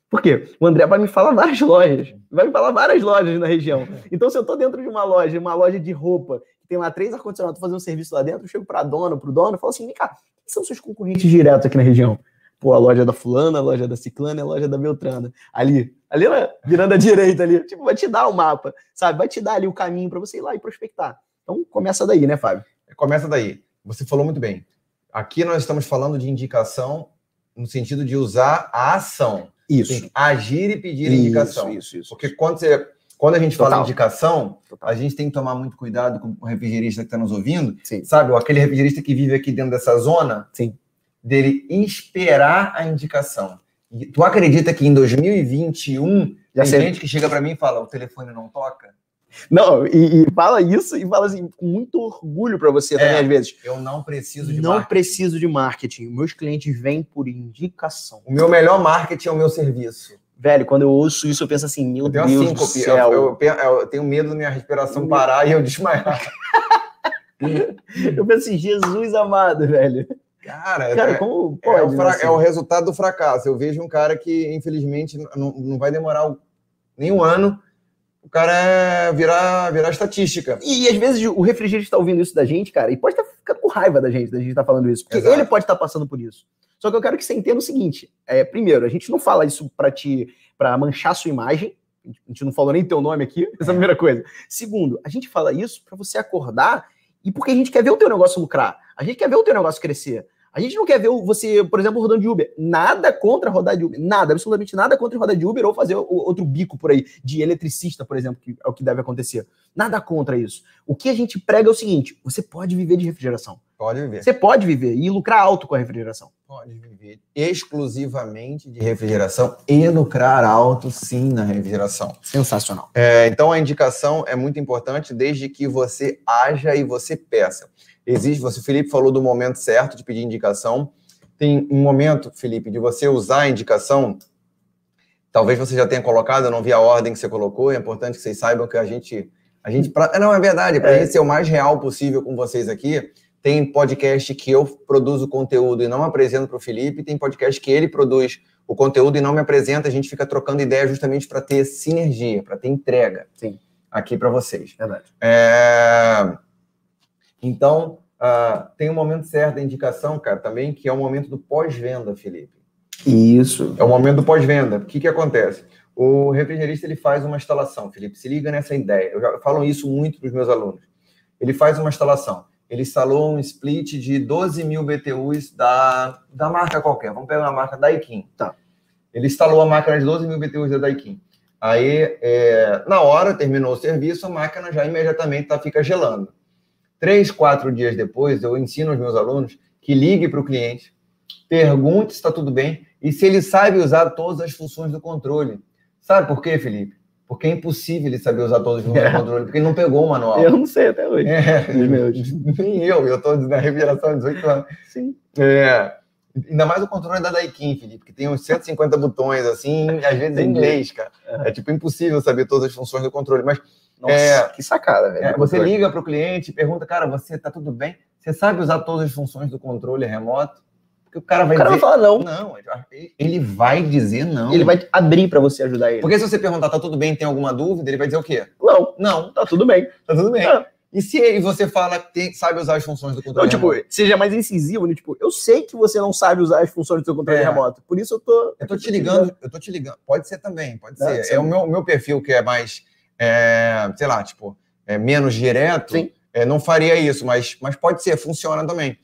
Por quê? O André vai me falar várias lojas, vai me falar várias lojas na região. Então, se eu tô dentro de uma loja, uma loja de roupa, que tem lá três ar-condicionados, tô fazendo um serviço lá dentro, eu chego pra dona, pro dono, e falo assim, vem cá, quem são seus concorrentes diretos aqui na região? Pô, a loja da fulana, a loja da ciclana, a loja da beltrana. Ali, ali, né, virando à direita ali, tipo, vai te dar o mapa, sabe? Vai te dar ali o caminho para você ir lá e prospectar. Então, começa daí, né, Fábio? Começa daí. Você falou muito bem. Aqui nós estamos falando de indicação no sentido de usar a ação. Que agir e pedir indicação. Isso, isso. Porque quando, você, quando a gente fala Total. em indicação, Total. a gente tem que tomar muito cuidado com o refrigerista que está nos ouvindo. Sim. Sabe, aquele refrigerista que vive aqui dentro dessa zona, Sim. Dele esperar a indicação. E tu acredita que em 2021 Já tem sei. gente que chega para mim e fala: o telefone não toca? Não, e, e fala isso e fala assim, com muito orgulho para você também, É. às vezes. Eu não preciso de Não marketing. preciso de marketing. Meus clientes vêm por indicação. O meu melhor marketing é o meu serviço. Velho, quando eu ouço isso, eu penso assim, meu Eu Deus do céu. eu, eu- eu tenho medo da minha respiração parar e eu desmaiar. Eu penso assim, Jesus amado, velho. Cara, Cara, é, como é pode? o fra- né, assim? é o resultado do fracasso. Eu vejo um cara que, infelizmente, não, não vai demorar o- nem um ano, o cara é virar, virar estatística. E, às vezes o refrigerante está ouvindo isso da gente, cara, e pode estar ficando com raiva da gente, da gente estar falando isso. Porque Exato. ele pode estar passando por isso. Só que eu quero que você entenda o seguinte: é, primeiro, a gente não fala isso para te para manchar sua imagem. A gente não falou nem teu nome aqui, essa é a primeira coisa. Segundo, a gente fala isso para você acordar e porque a gente quer ver o teu negócio lucrar. A gente quer ver o teu negócio crescer. A gente não quer ver você, por exemplo, rodando de Uber. Nada contra rodar de Uber. Nada, absolutamente nada contra rodar de Uber ou fazer outro bico por aí, de eletricista, por exemplo, que é o que deve acontecer. Nada contra isso. O que a gente prega é o seguinte: você pode viver de refrigeração. Pode viver. Você pode viver e lucrar alto com a refrigeração. Pode viver exclusivamente de refrigeração e lucrar alto, sim, na refrigeração. Sensacional. É, então, a indicação é muito importante desde que você haja e você peça. Existe, você, Felipe falou do momento certo de pedir indicação. Tem um momento, Felipe, de você usar a indicação. Talvez você já tenha colocado, eu não vi a ordem que você colocou. É importante que vocês saibam que a gente. A gente pra- não, é verdade, para É. a gente ser o mais real possível com vocês aqui. Tem podcast que eu produzo conteúdo e não apresento para o Felipe, tem podcast que ele produz o conteúdo e não me apresenta. A gente fica trocando ideia justamente para ter sinergia, para ter entrega Sim. aqui para vocês. Verdade. É, Então, ah, tem um momento certo da indicação, cara, também, que é o momento do pós-venda, Felipe. Isso. É o momento do pós-venda. O que, que acontece? O refrigerista ele faz uma instalação, Felipe. Se liga nessa ideia. Eu já falo isso muito para os meus alunos. Ele faz uma instalação. Ele instalou um split de 12 mil BTUs da, da marca qualquer. Vamos pegar uma marca Daikin. Tá. Ele instalou a máquina de 12 mil BTUs da Daikin. Aí, é, na hora, terminou o serviço, a máquina já imediatamente tá, fica gelando. Três, quatro dias depois, eu ensino aos meus alunos que ligue para o cliente, pergunte se está tudo bem e se ele sabe usar todas as funções do controle. Sabe por quê, Felipe? Porque é impossível ele saber usar todas as funções É. do controle, porque ele não pegou o manual. Eu não sei até hoje. É, Os nem eu, eu estou na revelação de 18 anos. Sim. É, ainda mais o controle da Daikin, Felipe, que tem uns 150 botões, assim, às vezes em inglês, cara. É tipo impossível saber todas as funções do controle. Mas Nossa, É. que sacada, velho. é, você liga para o cliente, pergunta, cara, você tá tudo bem? Você sabe usar todas as funções do controle remoto? Porque o cara vai O cara vai dizer. falar não. Não, ele vai dizer não. Ele vai abrir pra você ajudar ele. Porque se você perguntar, tá tudo bem, tem alguma dúvida, ele vai dizer o quê? Não, Não, tá tudo bem. tá tudo bem. É. E se e você fala que sabe usar as funções do controle Não, tipo, remoto? seja mais incisivo, né? Tipo, eu sei que você não sabe usar as funções do seu controle É. remoto. Por isso eu tô. Eu tô te ligando, eu tô te ligando. Pode ser também, pode Não, ser. sim. É o meu, meu perfil que é mais, é, sei lá, tipo, é menos direto. É, não faria isso, mas, mas pode ser, funciona também.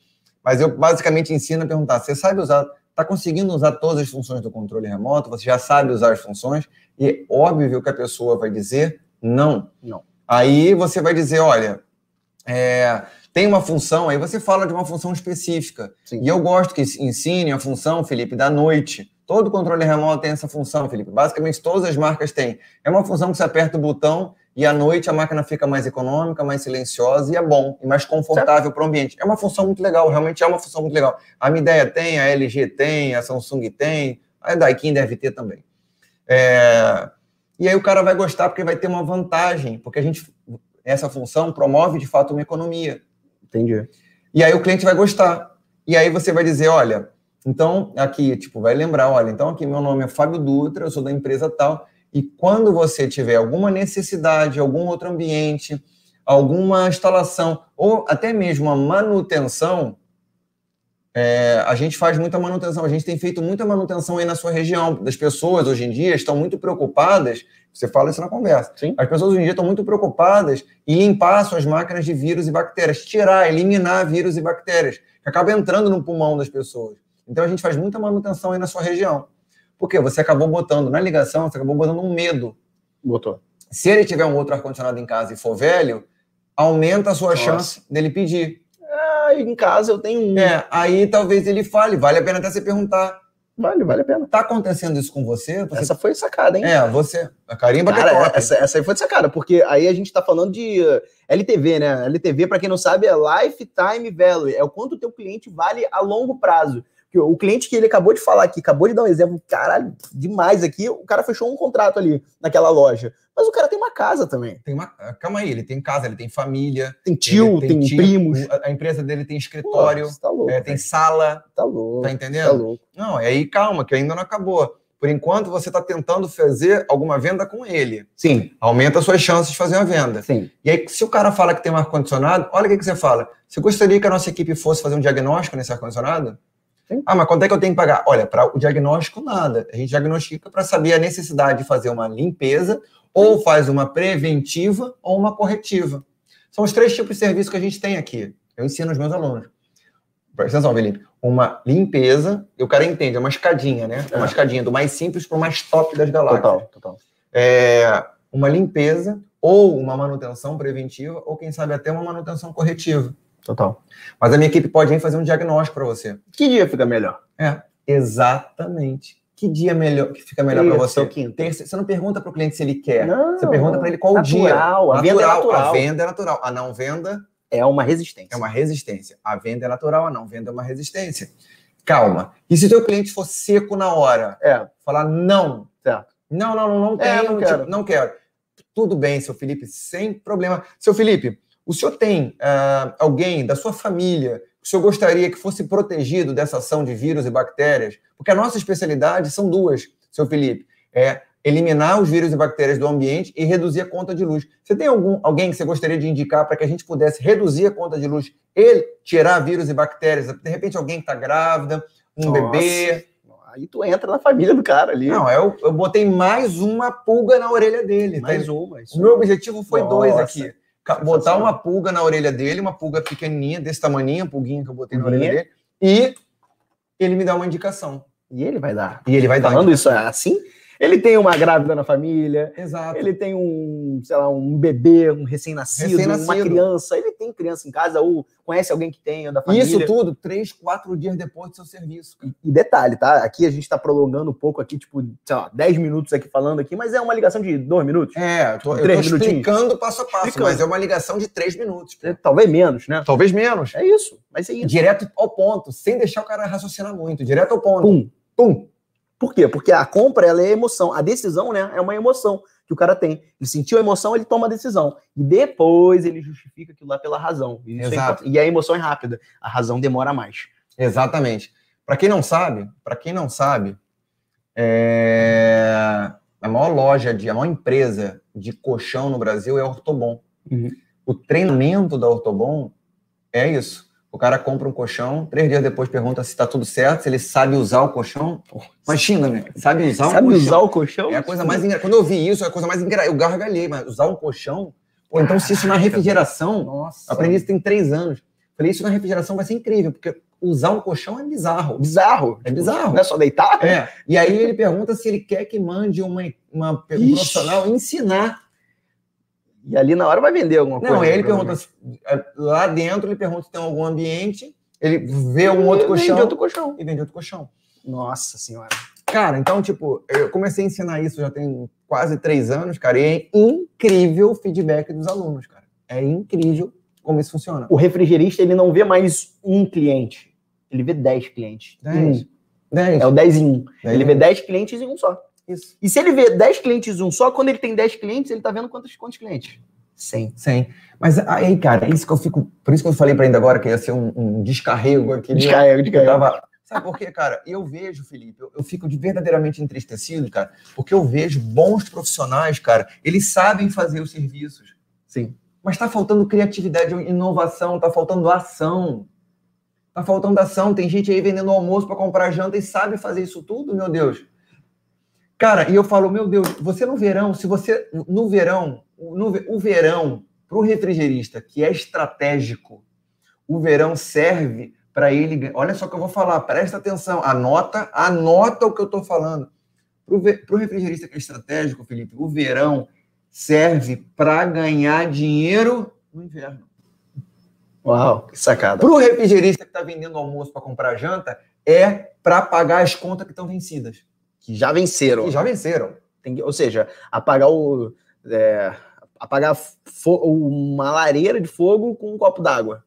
Mas eu basicamente ensino a perguntar: você sabe usar, tá conseguindo usar todas as funções do controle remoto? Você já sabe usar as funções? E é óbvio que a pessoa vai dizer não. Não. Aí você vai dizer: olha, é, tem uma função, aí você fala de uma função específica. Sim. E eu gosto que ensine a função, Felipe, da noite. Todo controle remoto tem essa função, Felipe. Basicamente, todas as marcas têm. É uma função que você aperta o botão e à noite a máquina fica mais econômica, mais silenciosa e é bom, e mais confortável para o ambiente. É uma função muito legal, realmente é uma função muito legal. A Midea tem, a LG tem, a Samsung tem, a Daikin deve ter também. É, E aí o cara vai gostar porque vai ter uma vantagem, porque a gente essa função promove de fato uma economia. Entendi. E aí o cliente vai gostar. E aí você vai dizer, olha, então aqui, tipo, vai lembrar, olha, então aqui meu nome é Fábio Dutra, eu sou da empresa tal, e quando você tiver alguma necessidade, algum outro ambiente, alguma instalação, ou até mesmo uma manutenção, é, a gente faz muita manutenção, a gente tem feito muita manutenção aí na sua região. Das pessoas hoje em dia estão muito preocupadas, você fala isso na conversa. Sim. As pessoas hoje em dia estão muito preocupadas em limpar suas máquinas de vírus e bactérias, tirar, eliminar vírus e bactérias, que acaba entrando no pulmão das pessoas. Então a gente faz muita manutenção aí na sua região. Porque você acabou botando na ligação, você acabou botando um medo. Botou. Se ele tiver um outro ar-condicionado em casa e for velho, aumenta a sua Nossa. chance dele pedir. Ah, em casa eu tenho um. É, aí talvez ele fale, vale a pena até você perguntar. Vale, vale a pena. Tá acontecendo isso com você? Você- Essa foi sacada, hein? É, você. A carimba é Cara, top. essa, essa aí foi sacada, porque aí a gente tá falando de uh, LTV, né? LTV, para quem não sabe, é Lifetime Value, é o quanto o teu cliente vale a longo prazo. Que O cliente que ele acabou de falar aqui, acabou de dar um exemplo, caralho, demais aqui, o cara fechou um contrato ali naquela loja. Mas o cara tem uma casa também. Tem uma... Calma aí, ele tem casa, ele tem família. Tem tio, ele tem, tio, primos. A a empresa dele tem Pô, escritório, você tá louco. é, tem sala, Tá louco. tá Tá entendendo? louco. Não, e aí calma, que ainda não acabou. Por enquanto, você está tentando fazer alguma venda com ele. Sim, Aumenta as suas chances de fazer uma venda. sim. E aí, se o cara fala que tem um ar-condicionado, olha o que, que você fala. Você gostaria que a nossa equipe fosse fazer um diagnóstico nesse ar-condicionado? Sim. Ah, mas quanto é que eu tenho que pagar? Olha, para o diagnóstico, nada. A gente diagnostica para saber a necessidade de fazer uma limpeza, ou faz uma preventiva ou uma corretiva. São os três tipos de serviço que a gente tem aqui. Eu ensino aos meus alunos. Presta atenção, Felipe. Uma limpeza, e o cara entende, é uma escadinha, né? É uma É. escadinha do mais simples para o mais top das galáxias Total, total. é, uma limpeza ou uma manutenção preventiva, ou quem sabe até uma manutenção corretiva. Total. Mas a minha equipe pode vir fazer um diagnóstico para você. Que dia fica melhor? É, exatamente. Que dia melhor, que fica melhor para Terça você? quinta? Terça- você não pergunta para o cliente se ele quer. Não, você pergunta para ele qual o dia. natural, A venda é natural. A venda é natural. A não venda É uma resistência. é uma resistência. A venda é natural, a não venda é uma resistência. Calma. E se o teu cliente for seco na hora? É, falar não. Certo. Não, não, não, não É, tenho, não tipo, quero. não quero. Tudo bem, seu Felipe, sem problema. Seu Felipe, o senhor tem ah, alguém da sua família que o senhor gostaria que fosse protegido dessa ação de vírus e bactérias? Porque a nossa especialidade são duas, seu Felipe. É eliminar os vírus e bactérias do ambiente e reduzir a conta de luz. Você tem algum, alguém que você gostaria de indicar para que a gente pudesse reduzir a conta de luz e tirar vírus e bactérias? De repente, alguém que está grávida, um Nossa. bebê. Aí tu entra na família do cara ali. Não, eu, eu botei mais uma pulga na orelha dele. tá? mais uma. Isso. O meu objetivo foi dois Nossa, aqui. Botar uma pulga na orelha dele, uma pulga pequenininha, desse tamaninho, a pulguinha que eu botei na orelha dele, e ele me dá uma indicação. E ele vai dar. E ele vai dar. Falando isso assim, ele tem uma grávida na família, Exato. ele tem um, sei lá, um bebê, um recém-nascido, Recém-nascido. uma criança, ele tem criança em casa, ou conhece alguém que tem, da família. Isso tudo, três, quatro dias depois do seu serviço. cara. E detalhe, tá? Aqui a gente tá prolongando um pouco aqui, tipo, sei lá, 10 minutos aqui falando aqui, mas é uma ligação de 2 minutos. É, eu tô, eu tô explicando passo a passo, Explicando. mas é uma ligação de três minutos. É, Talvez menos, né? Talvez menos. É isso, mas é isso. Direto ao ponto, sem deixar o cara raciocinar muito. Direto ao ponto. Pum, Pum. Por quê? Porque a compra ela é emoção, a decisão né, é uma emoção que o cara tem. Ele sentiu a emoção, ele toma a decisão. E depois ele justifica aquilo lá pela razão. E, é Exato. importante. e a emoção é rápida, a razão demora mais. Exatamente. Para quem não sabe, para quem não sabe, é, a maior loja de, a maior empresa de colchão no Brasil é a Ortobon. Uhum. O treinamento da Ortobon é isso. O cara compra um colchão, três dias depois pergunta se está tudo certo, se ele sabe usar o colchão. Imagina, né? Sabe usar Sabe um colchão. usar o colchão? É a coisa mais. Quando eu vi isso, é a coisa mais engraçada. Eu gargalhei, mas usar um colchão. Pô, então, se isso na refrigeração, Nossa. aprendi isso tem três anos. Falei, isso na refrigeração vai ser incrível, porque usar um colchão é bizarro. Bizarro. É bizarro. Não é só deitar? É. E aí ele pergunta se ele quer que mande uma, uma um profissional ensinar. E ali na hora vai vender alguma coisa. Não, ele pergunta, provavelmente. se- é, lá dentro ele pergunta se tem algum ambiente, ele vê um outro Vende colchão outro colchão. e vende outro colchão. Nossa senhora. Cara, então, tipo, eu comecei a ensinar isso já tem quase três anos, cara, e é incrível o feedback dos alunos, cara. É incrível como isso funciona. O refrigerista, ele não vê mais um cliente. Ele vê 10 clientes. Dez. Um. Dez. É o 10 em 1. Dez Ele vê um. 10 clientes em um só. Isso. E se ele vê 10 clientes um só, quando ele tem 10 clientes, ele tá vendo quantos, quantos clientes? 100. Sim. Mas aí, cara, é isso que eu fico. Por isso que eu falei pra ainda agora que ia ser um, um descarrego aqui. Descarrega, Eu descarrega. tava... Sabe por quê, cara? Eu vejo, Felipe, eu, eu fico de verdadeiramente entristecido, cara, porque eu vejo bons profissionais, cara, eles sabem fazer os serviços, Sim. mas tá faltando criatividade, inovação, tá faltando ação. Tá faltando ação. Tem gente aí vendendo almoço para comprar janta e sabe fazer isso tudo, meu Deus. Cara, e eu falo, meu Deus, você no verão, se você no verão, no, o verão para o refrigerista, que é estratégico, o verão serve para ele. Olha só o que eu vou falar, presta atenção, anota, anota o que eu estou falando. Para o refrigerista que é estratégico, Felipe, o verão serve para ganhar dinheiro no inverno. Uau, que sacada. Para o refrigerista que está vendendo almoço para comprar janta, é para pagar as contas que estão vencidas. Que já venceram. E já venceram. Tem que- ou seja, apagar o. é, apagar uma lareira de fogo com um copo d'água.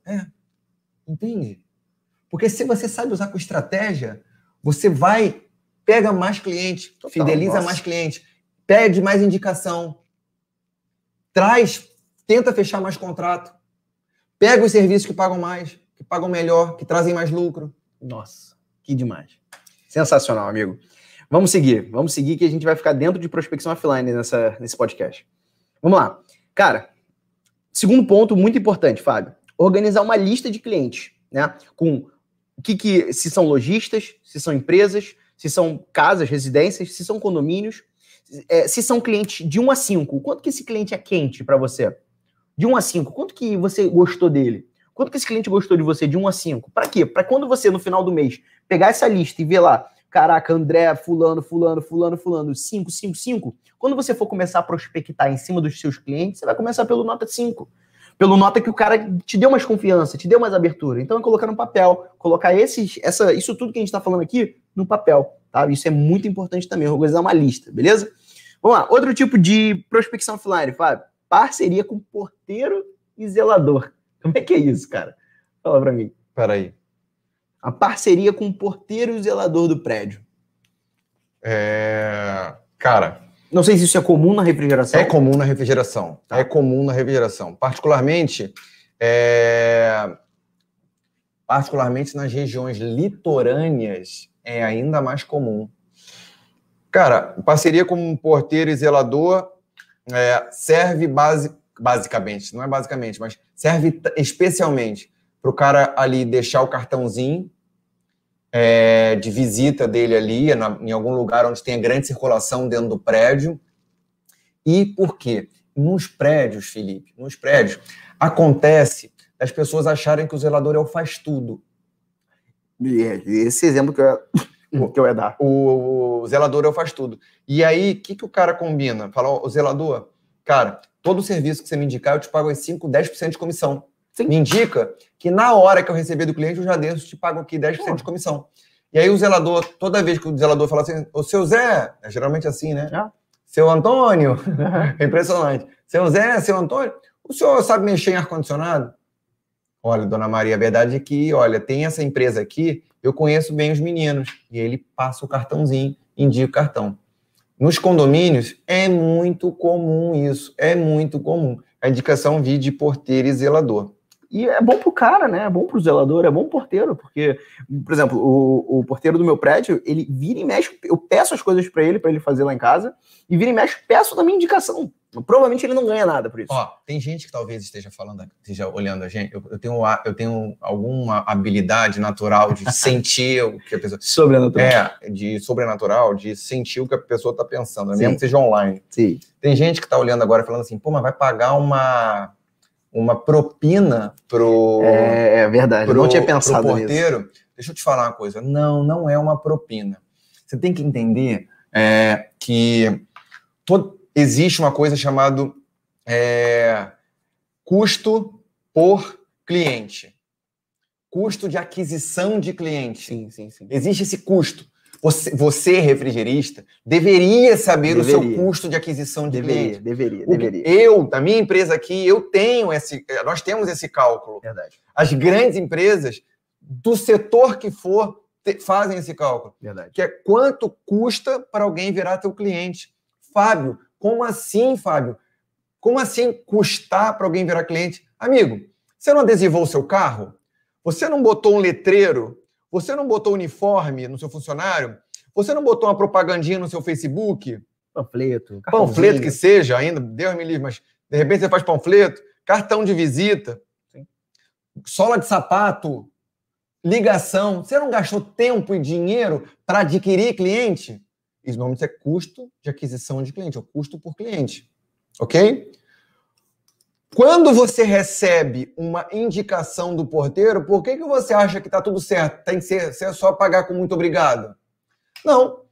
Entende? Porque se você sabe usar com estratégia, você vai, pega mais cliente, Total, fideliza nossa. mais cliente, pede mais indicação, traz, tenta fechar mais contrato, pega os serviços que pagam mais, que pagam melhor, que trazem mais lucro. Nossa, que demais. Sensacional, amigo. Vamos seguir, vamos seguir que a gente vai ficar dentro de prospecção offline nessa, nesse podcast. Vamos lá. Cara, segundo ponto muito importante, Fábio. Organizar uma lista de clientes, né? Com o que, que se são lojistas, se são empresas, se são casas, residências, se são condomínios, é, se são clientes de 1 a 5. Quanto que esse cliente é quente para você? De 1 a 5, quanto que você gostou dele? Quanto que esse cliente gostou de você de 1 a 5? Para quê? Para quando você, no final do mês, pegar essa lista e ver lá, caraca, André, fulano, fulano, fulano, fulano, 5, 5, 5. Quando você for começar a prospectar em cima dos seus clientes, você vai começar pelo nota 5. Pelo nota que o cara te deu mais confiança, te deu mais abertura. Então é colocar no papel, colocar esses, essa, isso tudo que a gente está falando aqui no papel, tá? Isso é muito importante também, organizar uma lista, beleza? Vamos lá, outro tipo de prospecção offline, Fábio. Parceria com porteiro e zelador. Como é que é isso, cara? Fala pra mim. Peraí. A parceria com o porteiro e o zelador do prédio. É... Cara, Não sei se isso é comum na refrigeração. É comum na refrigeração. Tá. É comum na refrigeração. Particularmente, é, particularmente nas regiões litorâneas, é ainda mais comum. Cara, parceria com um porteiro e zelador é, serve base, basicamente, não é basicamente, mas serve especialmente para o cara ali deixar o cartãozinho é, de visita dele ali, na- em algum lugar onde tenha grande circulação dentro do prédio. E por quê? Nos prédios, Felipe, nos prédios, acontece das pessoas acharem que o zelador é o faz tudo. É, Esse exemplo que eu, ia- que eu ia dar. O, o zelador é o faz tudo. E aí, o que, que o cara combina? Fala, o zelador, cara, todo serviço que você me indicar, eu te pago as 5, 10% de comissão. Me indica que na hora que eu receber do cliente, eu já desço, te pago aqui 10% de comissão. E aí o zelador, toda vez que o zelador fala assim, ô seu Zé, é geralmente assim, né? Ah. Seu Antônio, é impressionante. Seu Zé, seu Antônio, o senhor sabe mexer em ar-condicionado? Olha, dona Maria, a verdade é que, olha, tem essa empresa aqui, eu conheço bem os meninos. E ele passa o cartãozinho, indica o cartão. Nos condomínios é muito comum isso, é muito comum. A indicação vir de porteiro e zelador. E é bom pro cara, né? É bom pro zelador, é bom pro porteiro, porque, por exemplo, o, o porteiro do meu prédio, ele vira e mexe, eu peço as coisas para ele, para ele fazer lá em casa, e vira e mexe, peço da minha indicação. Provavelmente ele não ganha nada por isso. Ó, tem gente que talvez esteja falando, esteja olhando a gente. Eu, eu tenho, eu tenho alguma habilidade natural de sentir o que a pessoa. Sobrenatural. É, de sobrenatural, de sentir o que a pessoa está pensando, né? mesmo que seja online. Sim. Tem gente que está olhando agora falando assim, pô, mas vai pagar uma uma propina pro. É, é verdade, pro, não tinha pensado pro porteiro. Nisso. Deixa eu te falar uma coisa. Não, não é uma propina. Você tem que entender é, que todo, existe uma coisa chamada é, custo por cliente. Custo de aquisição de cliente. Sim, sim, sim. Existe esse custo. Você, você, refrigerista, deveria saber deveria. o seu custo de aquisição de deveria, cliente. Deveria, deveria. Eu, da minha empresa aqui, eu tenho esse, nós temos esse cálculo. Verdade. As grandes empresas, do setor que for, te, fazem esse cálculo. Verdade. Que é quanto custa para alguém virar teu cliente. Fábio, como assim, Fábio? Como assim custar para alguém virar cliente? Amigo, você não adesivou o seu carro? Você não botou um letreiro você não botou uniforme no seu funcionário? Você não botou uma propagandinha no seu Facebook? Panfleto. Panfleto que seja, ainda, Deus me livre, mas de repente você faz panfleto, cartão de visita, Sim. sola de sapato, ligação. Você não gastou tempo e dinheiro para adquirir cliente? Isso normalmente é custo de aquisição de cliente, é o custo por cliente. Ok? Quando você recebe uma indicação do porteiro, por que, que você acha que está tudo certo? Tem que ser, ser só pagar com muito obrigado? Não.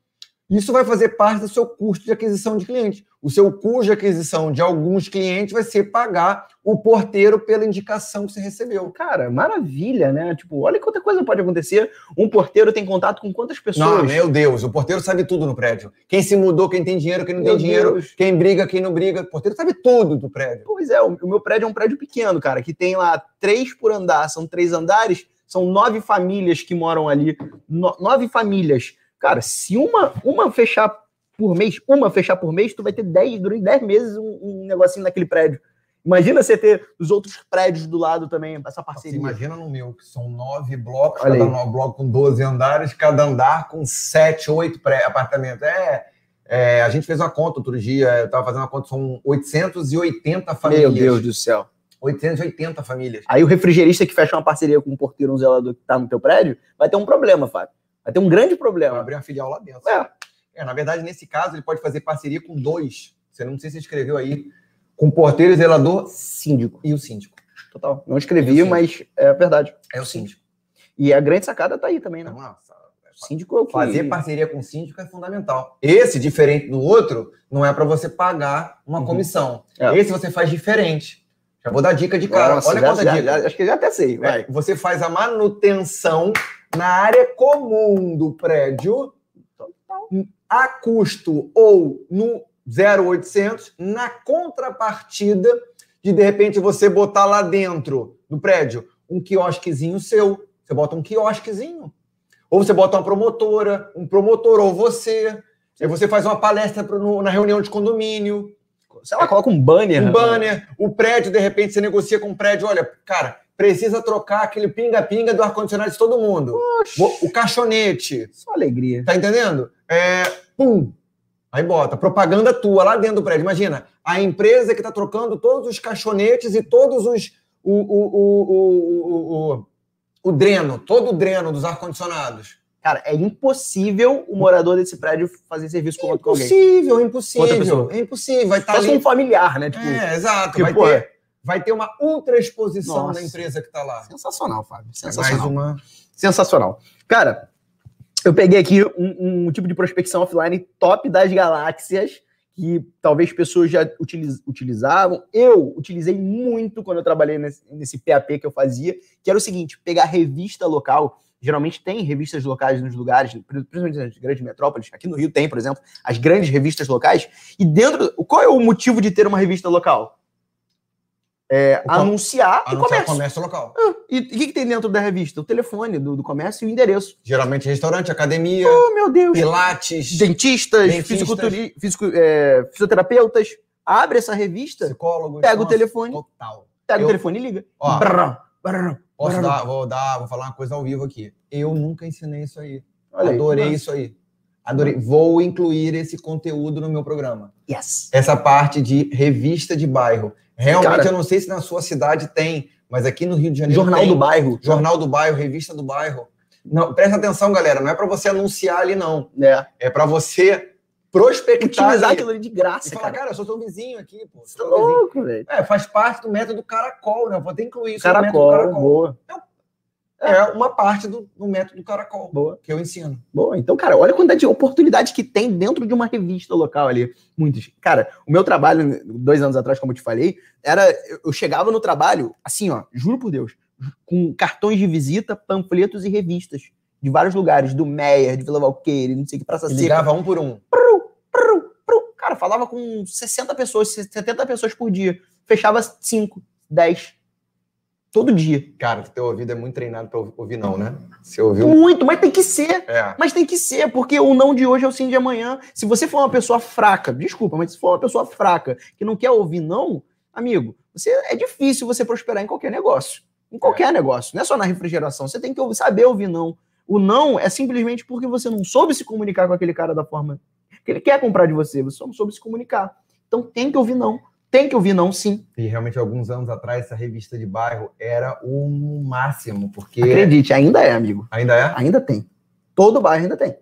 Isso vai fazer parte do seu custo de aquisição de cliente. O seu custo de aquisição de alguns clientes vai ser pagar o porteiro pela indicação que você recebeu. Cara, maravilha, né? Tipo, olha quanta coisa pode acontecer. Um porteiro tem contato com quantas pessoas? Não, meu Deus, o porteiro sabe tudo no prédio. Quem se mudou, quem tem dinheiro, quem não meu tem dinheiro, Deus. quem briga, quem não briga. O porteiro sabe tudo do prédio. Pois é, o meu prédio é um prédio pequeno, cara, que tem lá três por andar, são três andares, são nove famílias que moram ali. No, nove famílias Cara, se uma, uma fechar por mês, uma fechar por mês, tu vai ter 10, durante 10 meses um, um negocinho naquele prédio. Imagina você ter os outros prédios do lado também, essa parceria. Você imagina no meu, que são nove blocos, Olha cada aí. bloco com 12 andares, cada andar com sete, oito apartamentos. É, é, a gente fez uma conta outro dia, eu estava fazendo uma conta, são 880 famílias. Meu Deus do céu. 880 famílias. Aí o refrigerista que fecha uma parceria com um porteiro, um zelador que está no teu prédio, vai ter um problema, Fábio. Vai ter um grande problema. Vai abrir uma filial lá dentro. É. é. Na verdade, nesse caso, ele pode fazer parceria com dois. Você não sei se escreveu aí. Com porteiro, zelador, síndico. E o síndico. Total. Não escrevi, mas é verdade. É o síndico. E a grande sacada tá aí também, né? Nossa, síndico é o que... Fazer parceria com o síndico é fundamental. Esse, diferente do outro, não é para você pagar uma uhum. comissão. É. Esse você faz diferente. Já vou dar dica de cara. Nossa, Olha já, quanta já, dica. Já, acho que já até sei. Vai. Você faz a manutenção na área comum do prédio a custo ou no 0800 na contrapartida de de repente você botar lá dentro do prédio um quiosquezinho seu, você bota um quiosquezinho. Ou você bota uma promotora, um promotor ou você, aí você faz uma palestra no, na reunião de condomínio. Sei lá, coloca um banner. Um banner. O prédio, de repente, você negocia com o prédio. Olha, cara, precisa trocar aquele pinga-pinga do ar-condicionado de todo mundo. O caixonete. Só alegria. Tá entendendo? É, pum. Aí bota, propaganda tua lá dentro do prédio. Imagina, a empresa que está trocando todos os caixonetes e todos os. O, o, o, o, o dreno, todo o dreno dos ar-condicionados. Cara, é impossível o morador desse prédio fazer serviço com outro alguém. Impossível, impossível. É impossível. Vai estar tá um familiar, né? Tipo, é, exato. Porque, vai ter vai ter uma ultra exposição Nossa. da empresa que está lá. Sensacional, Fábio. Sensacional. mais uma. Sensacional. Cara, eu peguei aqui um, um, tipo de prospecção offline top das galáxias que talvez pessoas já utiliz, utilizavam. Eu utilizei muito quando eu trabalhei nesse, nesse PAP que eu fazia, que era o seguinte: pegar revista local. Geralmente tem revistas locais nos lugares, principalmente nas grandes metrópoles. Aqui no Rio tem, por exemplo, as grandes revistas locais. E dentro. Qual é o motivo de ter uma revista local? é, O anunciar, e Anunciar comércio. comércio local. Ah, e o que, que tem dentro da revista? O telefone do, do comércio e o endereço. Geralmente restaurante, academia, Oh, meu Deus. pilates, Dentistas, Dentistas. fisico- é, fisioterapeutas. Abre essa revista, psicólogo. pega o nossa, telefone. Total. pega Eu- o telefone e liga. Ó, brrr, Posso dar, vou dar, vou falar uma coisa ao vivo aqui. Eu nunca ensinei isso aí. Olha aí. Adorei Nossa. isso aí. Adorei. Vou incluir esse conteúdo no meu programa. Yes. Essa parte de revista de bairro. Realmente, Cara- eu não sei se na sua cidade tem, mas aqui no Rio de Janeiro Jornal tem. do bairro. Jornal do bairro, revista do bairro. Não, presta atenção, galera. Não é para você anunciar ali, não. É. É para você prospectar Utilizar aquilo ali de E graça, falar, cara. cara, eu sou seu vizinho aqui, pô. Você tá louco, velho. É, faz parte do método caracol, né? Eu vou que incluir isso no Caracol, método caracol. boa. É uma parte do, do método caracol Boa. que eu ensino. Boa. Então, cara, olha a quantidade de oportunidade que tem dentro de uma revista local ali. Muitas. Cara, o meu trabalho, dois anos atrás, como eu te falei, era. eu- chegava no trabalho, assim, ó, juro por Deus, com cartões de visita, panfletos e revistas. De vários lugares, do Meyer, de Vila Valqueire, não sei o que, Praça E Seca. ligava um por um. Pru. Cara, falava com 60 pessoas, 70 pessoas por dia. Fechava 5, 10. Todo dia. Cara, teu ouvido é muito treinado pra ouvir não, né? Você ouviu? Muito, mas tem que ser. É. Mas tem que ser, porque o não de hoje é o sim de amanhã. Se você for uma pessoa fraca, desculpa, mas se for uma pessoa fraca que não quer ouvir não, amigo, você é difícil você prosperar em qualquer negócio. Em qualquer negócio, não é só na refrigeração. Você tem que saber ouvir não. O não é simplesmente porque você não soube se comunicar com aquele cara da forma que ele quer comprar de você. Você só não soube se comunicar. Então tem que ouvir não. Tem que ouvir não, sim. E realmente, alguns anos atrás, essa revista de bairro era o máximo, porque. Acredite, ainda é, amigo. Ainda é? Ainda tem. Todo bairro ainda tem.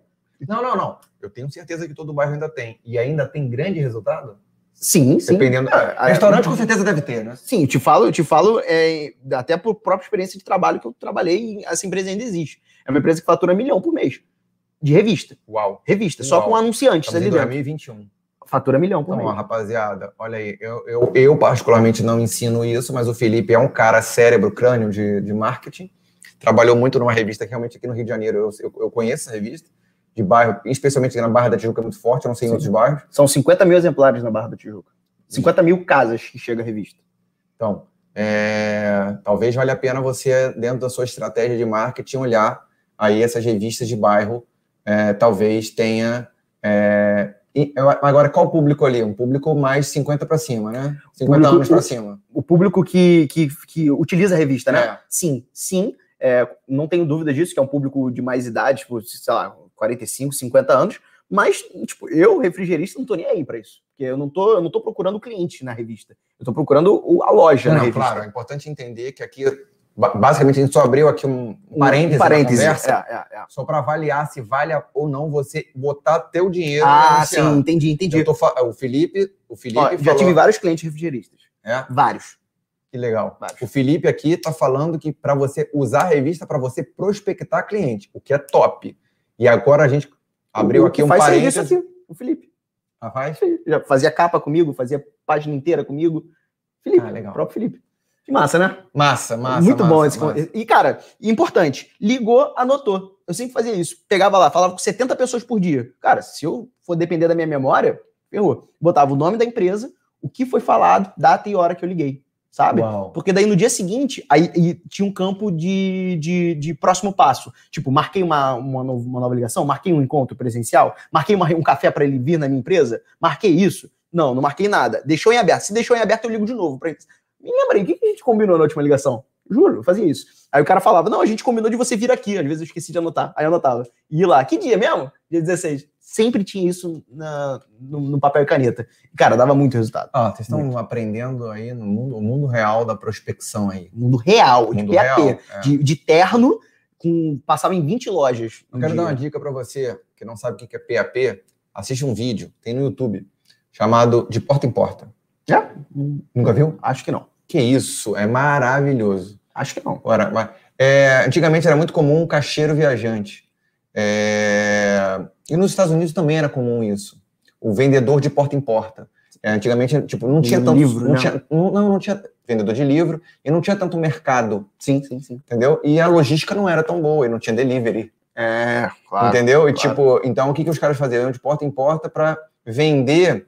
Não, não, não. Eu tenho certeza que todo bairro ainda tem. E ainda tem grande resultado? Sim, sim. Dependendo. É, é- Restaurante com certeza deve ter, né? Sim, eu te falo, eu te falo é, até por própria experiência de trabalho que eu trabalhei, essa empresa ainda existe. É uma empresa que fatura milhão por mês. De revista. Uau. Revista, só Uau. com anunciantes Estamos ali em dentro. 2021. Fatura milhão por Então, mês. rapaziada, olha aí, eu, eu, eu particularmente não ensino isso, mas o Felipe é um cara cérebro, crânio de, de marketing. Trabalhou muito numa revista que realmente aqui no Rio de Janeiro eu, eu, eu conheço essa revista, de bairro, especialmente na Barra da Tijuca é muito forte, eu não sei em Sim. outros bairros. São 50 mil exemplares na Barra da Tijuca. 50 mil casas que chega a revista. Então, é, talvez valha a pena você, dentro da sua estratégia de marketing, olhar aí essas revistas de bairro, é, talvez tenha. é, agora, qual o público ali? Um público mais 50 para cima, né? 50 Público- anos para cima. O público que, que, que utiliza a revista, né? É. Sim, sim. É, não tenho dúvida disso, que é um público de mais idade, tipo, sei lá, 45, 50 anos. Mas, tipo, eu, refrigerista, não tô nem aí pra isso. Porque eu não tô, eu não tô procurando o cliente na revista. Eu tô procurando o- a loja Não, na revista. claro, é importante entender que aqui, basicamente, a gente só abriu aqui um Um parêntese, parêntese. na conversa, É, é, é. só para avaliar se vale ou não você botar teu dinheiro Ah, anunciando. sim, entendi, entendi. Fa- o Felipe, o Felipe Ó, já falou- tive vários clientes refrigeristas. É? Vários. Que legal. Vários. O Felipe aqui está falando que para você usar a revista para você prospectar cliente, o que é top. E agora a gente abriu O aqui um faz parênteses. serviço aqui, o Felipe. Rapaz, Já fazia capa comigo, fazia página inteira comigo. Felipe, Ah, legal. o próprio Felipe. Que massa, né? massa, massa. Muito massa, bom esse massa. E, cara, importante, ligou, anotou. Eu sempre fazia isso. Pegava lá, falava com 70 pessoas por dia. Cara, se eu for depender da minha memória, ferrou. Botava o nome da empresa, o que foi falado, data e hora que eu liguei. Sabe? Uau. Porque daí no dia seguinte, aí tinha um campo de, de, de próximo passo. Tipo, marquei uma, uma, no- uma nova ligação, marquei um encontro presencial, marquei uma- um café para ele vir na minha empresa, marquei isso. Não, não marquei nada. Deixou em aberto. Se deixou em aberto, eu ligo de novo. Pra... Me lembra aí, o que a gente combinou na última ligação? Juro, eu fazia isso. Aí o cara falava, não, a gente combinou de você vir aqui. Às vezes eu esqueci de anotar. Aí eu anotava. E lá, que dia mesmo? Dia 16. Sempre tinha isso na- no, no papel e caneta. Cara, dava muito resultado. Ah, vocês estão aprendendo aí no mundo, mundo real da prospecção aí. Mundo real, de Mundo PAP. real, é. de, de terno, com, passava em 20 lojas. Eu quero dia. dar uma dica para você que não sabe o que é PAP. Assiste um vídeo, tem no YouTube, chamado De Porta em Porta. É? Hum, Nunca viu? Acho que não. Que isso, é maravilhoso. Acho que não. Ora, é, antigamente era muito comum um caixeiro viajante. É, e nos Estados Unidos também era comum isso. O vendedor de porta em porta. É, antigamente, tipo, não tinha tanto. livro, não, né? tinha, não, não, não tinha vendedor de livro e não tinha tanto mercado, Sim, sim, sim. entendeu? E a logística não era tão boa, e não tinha delivery. É, claro. entendeu? E claro. tipo, então o que, que os caras faziam? Iam De porta em porta para vender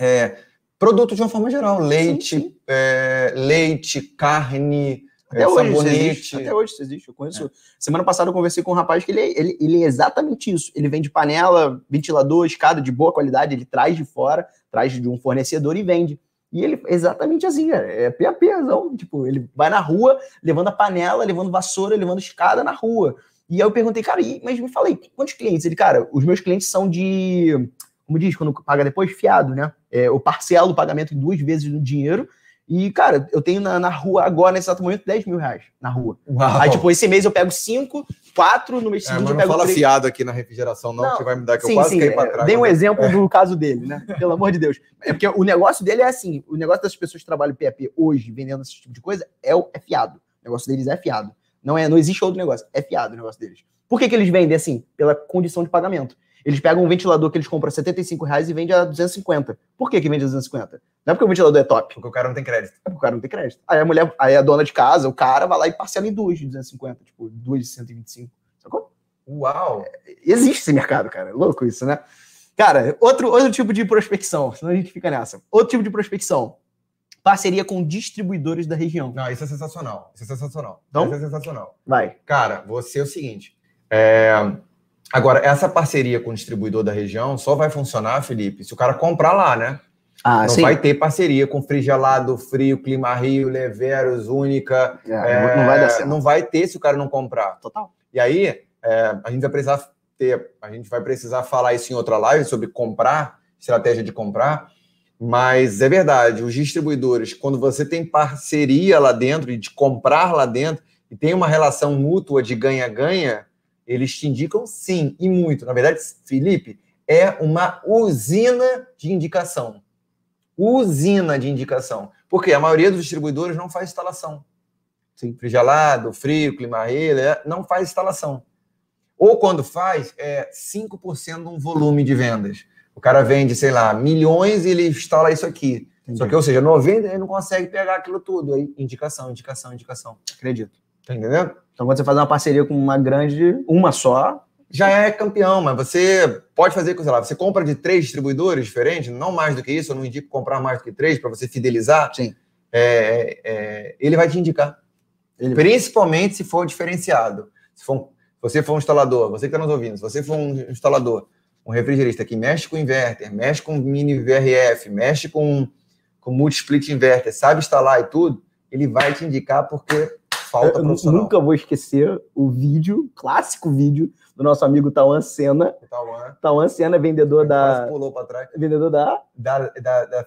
é, Produto de uma forma geral. Leite, Sim, sim. é, leite, carne, Até é, hoje sabonete. existe. Até hoje isso existe. Eu conheço. Semana passada eu conversei com um rapaz que ele, é- ele, ele é exatamente isso. Ele vende panela, ventilador, escada de boa qualidade, ele traz de fora, traz de um fornecedor e vende. E ele é exatamente assim, cara. É PAPzão. Tipo, ele vai na rua, levando a panela, levando vassoura, levando escada na rua. E aí eu perguntei, cara, mas me falei, quantos clientes? Ele, cara, os meus clientes são de. Como diz, quando paga depois, fiado, né? É, eu parcelo o pagamento em duas vezes no dinheiro. E, cara, eu tenho na, na rua agora, nesse exato momento, 10 mil reais na rua. Uau. Aí, tipo, esse mês eu pego 5, 4, no mês É, seguinte mas eu não pego fala três. fiado aqui na refrigeração, não, Não, que vai me dar que eu Sim, quase sim. caí pra é, trás. Dei um mas- exemplo do caso dele, né? Pelo amor de Deus. É porque o negócio dele é assim: o negócio dessas pessoas que trabalham PAP hoje, vendendo esse tipo de coisa, é, o- é fiado. O negócio deles é fiado. Não, é, não existe outro negócio. É fiado o negócio deles. Por que, que eles vendem assim? Pela condição de pagamento. Eles pegam um ventilador que eles compram a 75 reais e vendem a 250. Por que, que vende a 250? Não é porque o ventilador é top. Porque o cara não tem crédito. É porque o cara não tem crédito. Aí a mulher, aí a dona de casa, o cara vai lá e parcela em duas de 250, tipo, duas de 125. Sacou? Uau! Existe esse mercado, cara. É louco isso, né? Cara, outro, outro tipo de prospecção, senão a gente fica nessa. Outro tipo de prospecção. Parceria com distribuidores da região. Não, isso é sensacional. Isso é sensacional. Então? Isso é sensacional. Vai. Cara, você é o seguinte. é, Agora, essa parceria com o distribuidor da região só vai funcionar, Felipe, se o cara comprar lá, né? Ah, não sim. vai ter parceria com Frigelado, Frio, Clima Rio, Leveros, Única. É, é, não vai dar certo. Não vai ter se o cara não comprar. Total. E aí, é, a gente vai precisar ter, a gente vai precisar falar isso em outra live sobre comprar, estratégia de comprar. Mas é verdade, os distribuidores, quando você tem parceria lá dentro e de comprar lá dentro e tem uma relação mútua de ganha-ganha, eles te indicam sim, e muito. Na verdade, Felipe, é uma usina de indicação. Usina de indicação. Porque a maioria dos distribuidores não faz instalação. Sim. Frigelado, frio, clima rele, é, não faz instalação. Ou quando faz, é 5% de um volume de vendas. O cara vende, sei lá, milhões e ele instala isso aqui. Entendi. Só que, ou seja, 90 ele não consegue pegar aquilo tudo. Aí, indicação, indicação, indicação. Acredito. Tá entendendo? Então, quando você faz uma parceria com uma grande, uma só, Já é campeão, mas você pode fazer com, sei lá, você compra de três distribuidores diferentes, não mais do que isso, eu não indico comprar mais do que três para você fidelizar. Sim. É, é, ele vai te indicar. Ele- Principalmente se for diferenciado. Se for um- você for um instalador, você que está nos ouvindo, se você for um instalador, um refrigerista que mexe com inverter, mexe com mini VRF, mexe com, com multi-split inverter, sabe instalar e tudo, ele vai te indicar porque falta eu profissional. nunca vou esquecer o vídeo, clássico vídeo, do nosso amigo Tauan Senna. Tauan, Tauan Senna, vendedor quase da, pulou para trás. vendedor da Da, da, da.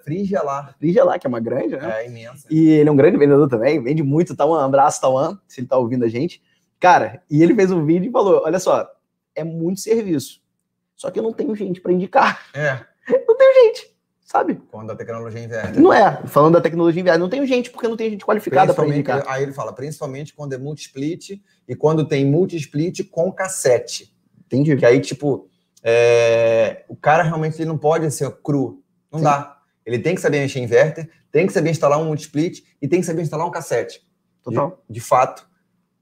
Frigia lá, que é uma grande, né? É imensa. E ele é um grande vendedor também, vende muito. Tauan, um abraço, Tauan, se ele tá ouvindo a gente. Cara, e ele fez um vídeo e falou: olha só, é muito serviço. Só que eu não tenho gente para indicar. É, Não tenho gente, sabe? quando a tecnologia inverte. Não é. Falando da tecnologia inversa, não tenho gente, porque não tem gente qualificada para indicar. Aí ele fala, principalmente quando é multi-split e quando tem multi-split com cassete. Entendi. Que aí, tipo, é, o cara realmente ele não pode ser cru. Não Sim. dá. Ele tem que saber mexer em inverter, tem que saber instalar um multi-split e tem que saber instalar um cassete. Total. De, de fato.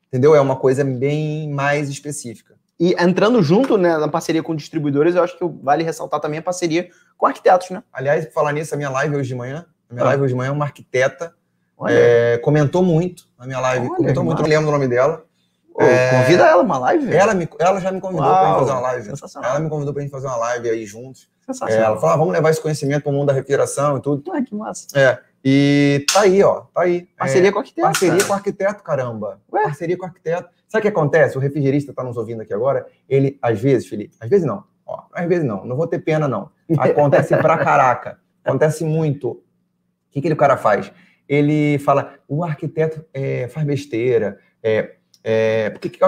Entendeu? É uma coisa bem mais específica. E entrando junto né, na parceria com distribuidores, eu acho que vale ressaltar também a parceria com arquitetos, né? Aliás, falar nisso, a minha live hoje de manhã, a minha Ah. live hoje de manhã, uma arquiteta é, comentou muito na minha live. Olha, comentou muito, não lembro o nome dela. pô, é, convida ela uma live. Ela, me, ela já me convidou para fazer uma live. Sensacional. Ela me convidou para gente fazer uma live aí juntos. É, Sensacional. ela falou: ah, vamos levar esse conhecimento para o mundo da refrigeração e tudo. Ah, que massa. É. E tá aí, ó. Tá aí. Parceria É, com arquiteto. parceria cara. com arquiteto, caramba. Ué? Parceria com arquiteto. Sabe o que acontece? O refrigerista está nos ouvindo aqui agora. Ele, às vezes, Felipe, às vezes não. Ó, às vezes não. Não vou ter pena, não. Acontece pra caraca. Acontece muito. O que, que ele, o cara faz? Ele fala: o arquiteto é, faz besteira. É, é, porque que-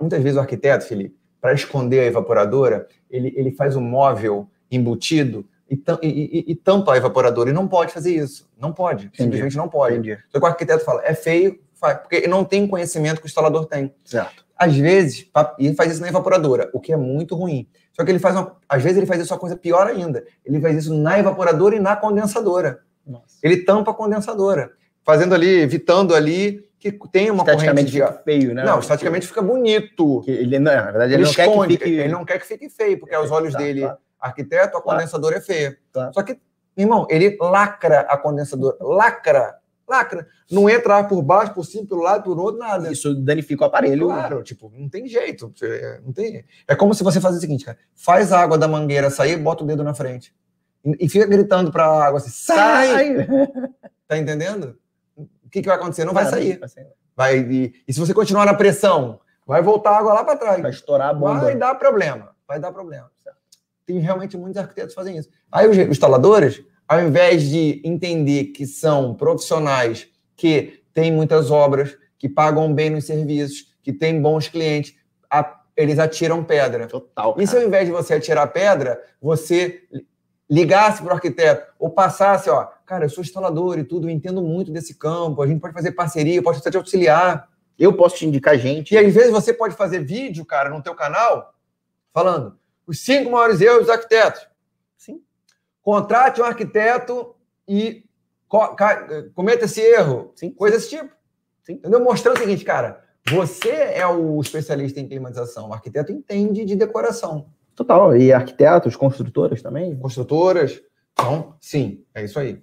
muitas vezes o arquiteto, Felipe, para esconder a evaporadora, ele, ele faz um móvel embutido e, e- e- e tampa a evaporadora. E não pode fazer isso. Não pode. Simplesmente não pode. Entendi. Só que o arquiteto fala, é feio, faz, porque ele não tem o conhecimento que o instalador tem. Certo. Às vezes, ele faz isso na evaporadora, o que é muito ruim. Só que ele faz uma, às vezes ele faz isso uma coisa pior ainda. Ele faz isso na evaporadora e na condensadora. Nossa. Ele tampa a condensadora, fazendo ali, evitando ali que tenha uma corrente Estaticamente de fica feio, né? Não, estaticamente fica bonito. Que ele, não, na verdade, Ele, ele, não quer que esconde, fique... ele não quer que fique feio, porque aos olhos Tá, dele, tá. arquiteto, a Claro. condensadora é feia. Claro. Só que Irmão, ele lacra a condensadora. Lacra. Lacra. Não entra por baixo, por cima, pelo lado, por outro, nada. Isso danifica o aparelho. Claro, tipo, não tem jeito. Você- Não tem... É como se você fazer o seguinte, cara. Faz a água da mangueira sair, bota o dedo na frente. E, fica gritando pra água assim, sai! Tá entendendo? O que, que vai acontecer? Não vai sair. Vai, e, e se você continuar na pressão, vai voltar a água lá para trás. Vai estourar a bomba. Vai dar problema. Vai dar problema. Tem realmente muitos arquitetos fazem isso. Aí os instaladores, ao invés de entender que são profissionais que têm muitas obras, que pagam bem nos serviços, que têm bons clientes, a- eles atiram pedra. Total. E se ao invés de você atirar pedra, você ligasse para o arquiteto ou passasse, ó, cara, eu sou instalador e tudo, eu entendo muito desse campo, a gente pode fazer parceria, eu posso te auxiliar. Eu posso te indicar gente. E às vezes você pode fazer vídeo, cara, no teu canal, falando os cinco maiores erros dos arquitetos. Contrate um arquiteto e co- cometa esse erro. Sim. Coisa desse tipo. Sim. Entendeu? Mostrando o seguinte, cara, você é o especialista em climatização, o arquiteto entende de decoração. Total. E arquitetos, construtoras também. Construtoras. Então, sim, é isso aí.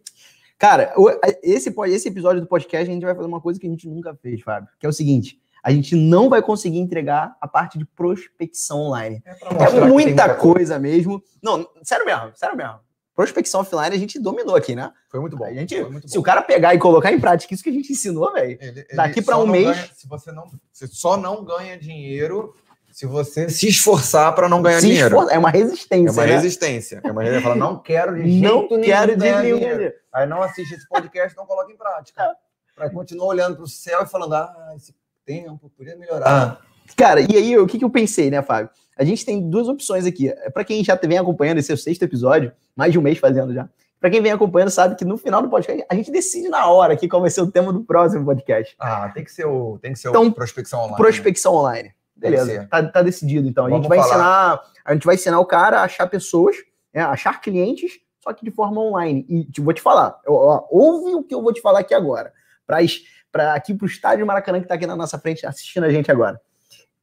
Cara, esse, esse episódio do podcast a gente vai fazer uma coisa que a gente nunca fez, Fábio, que é o seguinte: a gente não vai conseguir entregar a parte de prospecção online. É muita coisa mesmo. Não, sério mesmo, sério mesmo. Prospecção offline a gente dominou aqui, né? Foi muito bom. A gente, muito se bom. o cara pegar e colocar em prática isso que a gente ensinou, velho. Daqui pra só um mês- ganha- se você não, você só não ganha dinheiro se você se esforçar para não ganhar Se dinheiro. esfor- É uma resistência. É uma né? resistência. É uma resistência. Fala, não quero de jeito Não nenhum quero de nenhum. dinheiro. Aí não assiste esse podcast, não coloca em prática. Para continuar olhando para o céu e falando, ah, esse tempo podia melhorar. Cara, e aí o que, que eu pensei, né, Fábio? A gente tem duas opções aqui. Para quem já vem acompanhando, esse é o sexto episódio, mais de um mês fazendo já. Para quem vem acompanhando, sabe que no final do podcast a gente decide na hora aqui qual vai ser o tema do próximo podcast. Ah, tem que ser o, tem que ser Então, prospecção online. Prospecção online. Beleza, tá, tá decidido. Então, a gente vai falar. ensinar, a gente vai ensinar o cara a achar pessoas, né, achar clientes, só que de forma online. E te, vou te falar, ó, ouve o que eu vou te falar aqui agora, para aqui pro estádio Maracanã que tá aqui na nossa frente assistindo a gente agora.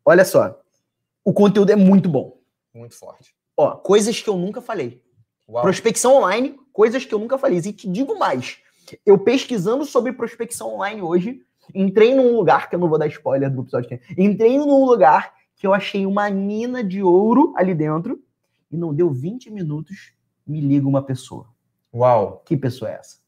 Olha só, o conteúdo é muito bom. Muito forte. Ó, coisas que eu nunca falei. Uau. Prospecção online, coisas que eu nunca falei. E te digo mais. Eu pesquisando sobre prospecção online hoje, entrei num lugar, que eu não vou dar spoiler do episódio, é- entrei num lugar que eu achei uma mina de ouro ali dentro, e não deu 20 minutos, me liga uma pessoa. Uau. Que pessoa é essa?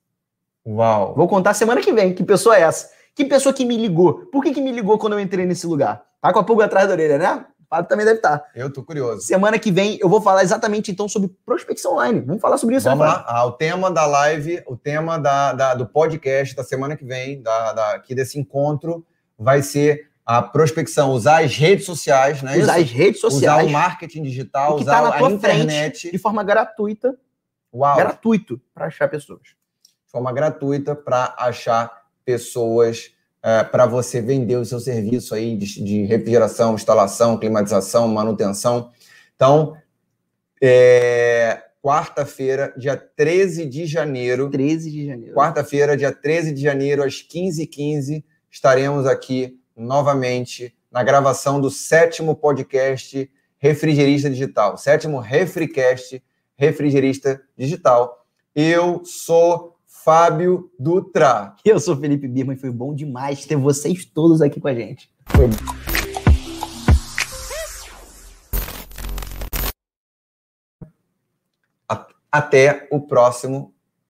Uau. Vou contar semana que vem, que pessoa é essa? Que pessoa que me ligou? Por que, que me ligou quando eu entrei nesse lugar? Tá com a pulga atrás da orelha, né? Fábio também deve estar. Eu tô curioso. Semana que vem eu vou falar exatamente então sobre prospecção online. Vamos falar sobre isso, Vamos né, lá. Ah, o tema da live, o tema da, da- do podcast da semana que vem, da, da- aqui desse encontro, vai ser a prospecção, usar as redes sociais, né? usar as isso? redes Usar sociais o marketing digital, O usar tá na a tua internet. de forma gratuita, Uau! gratuito para achar pessoas. de forma gratuita para achar pessoas para você vender o seu serviço aí de, de refrigeração, instalação, climatização, manutenção. Então, é, quarta-feira, dia 13 de janeiro, 13 de janeiro. quarta-feira, dia 13 de janeiro, às 15h15, estaremos aqui novamente na gravação do sétimo podcast Refrigerista Digital, sétimo Refricast Refrigerista Digital. Eu sou Fábio Dutra. Eu sou Felipe Birman e foi bom demais ter vocês todos aqui com a gente. Até o próximo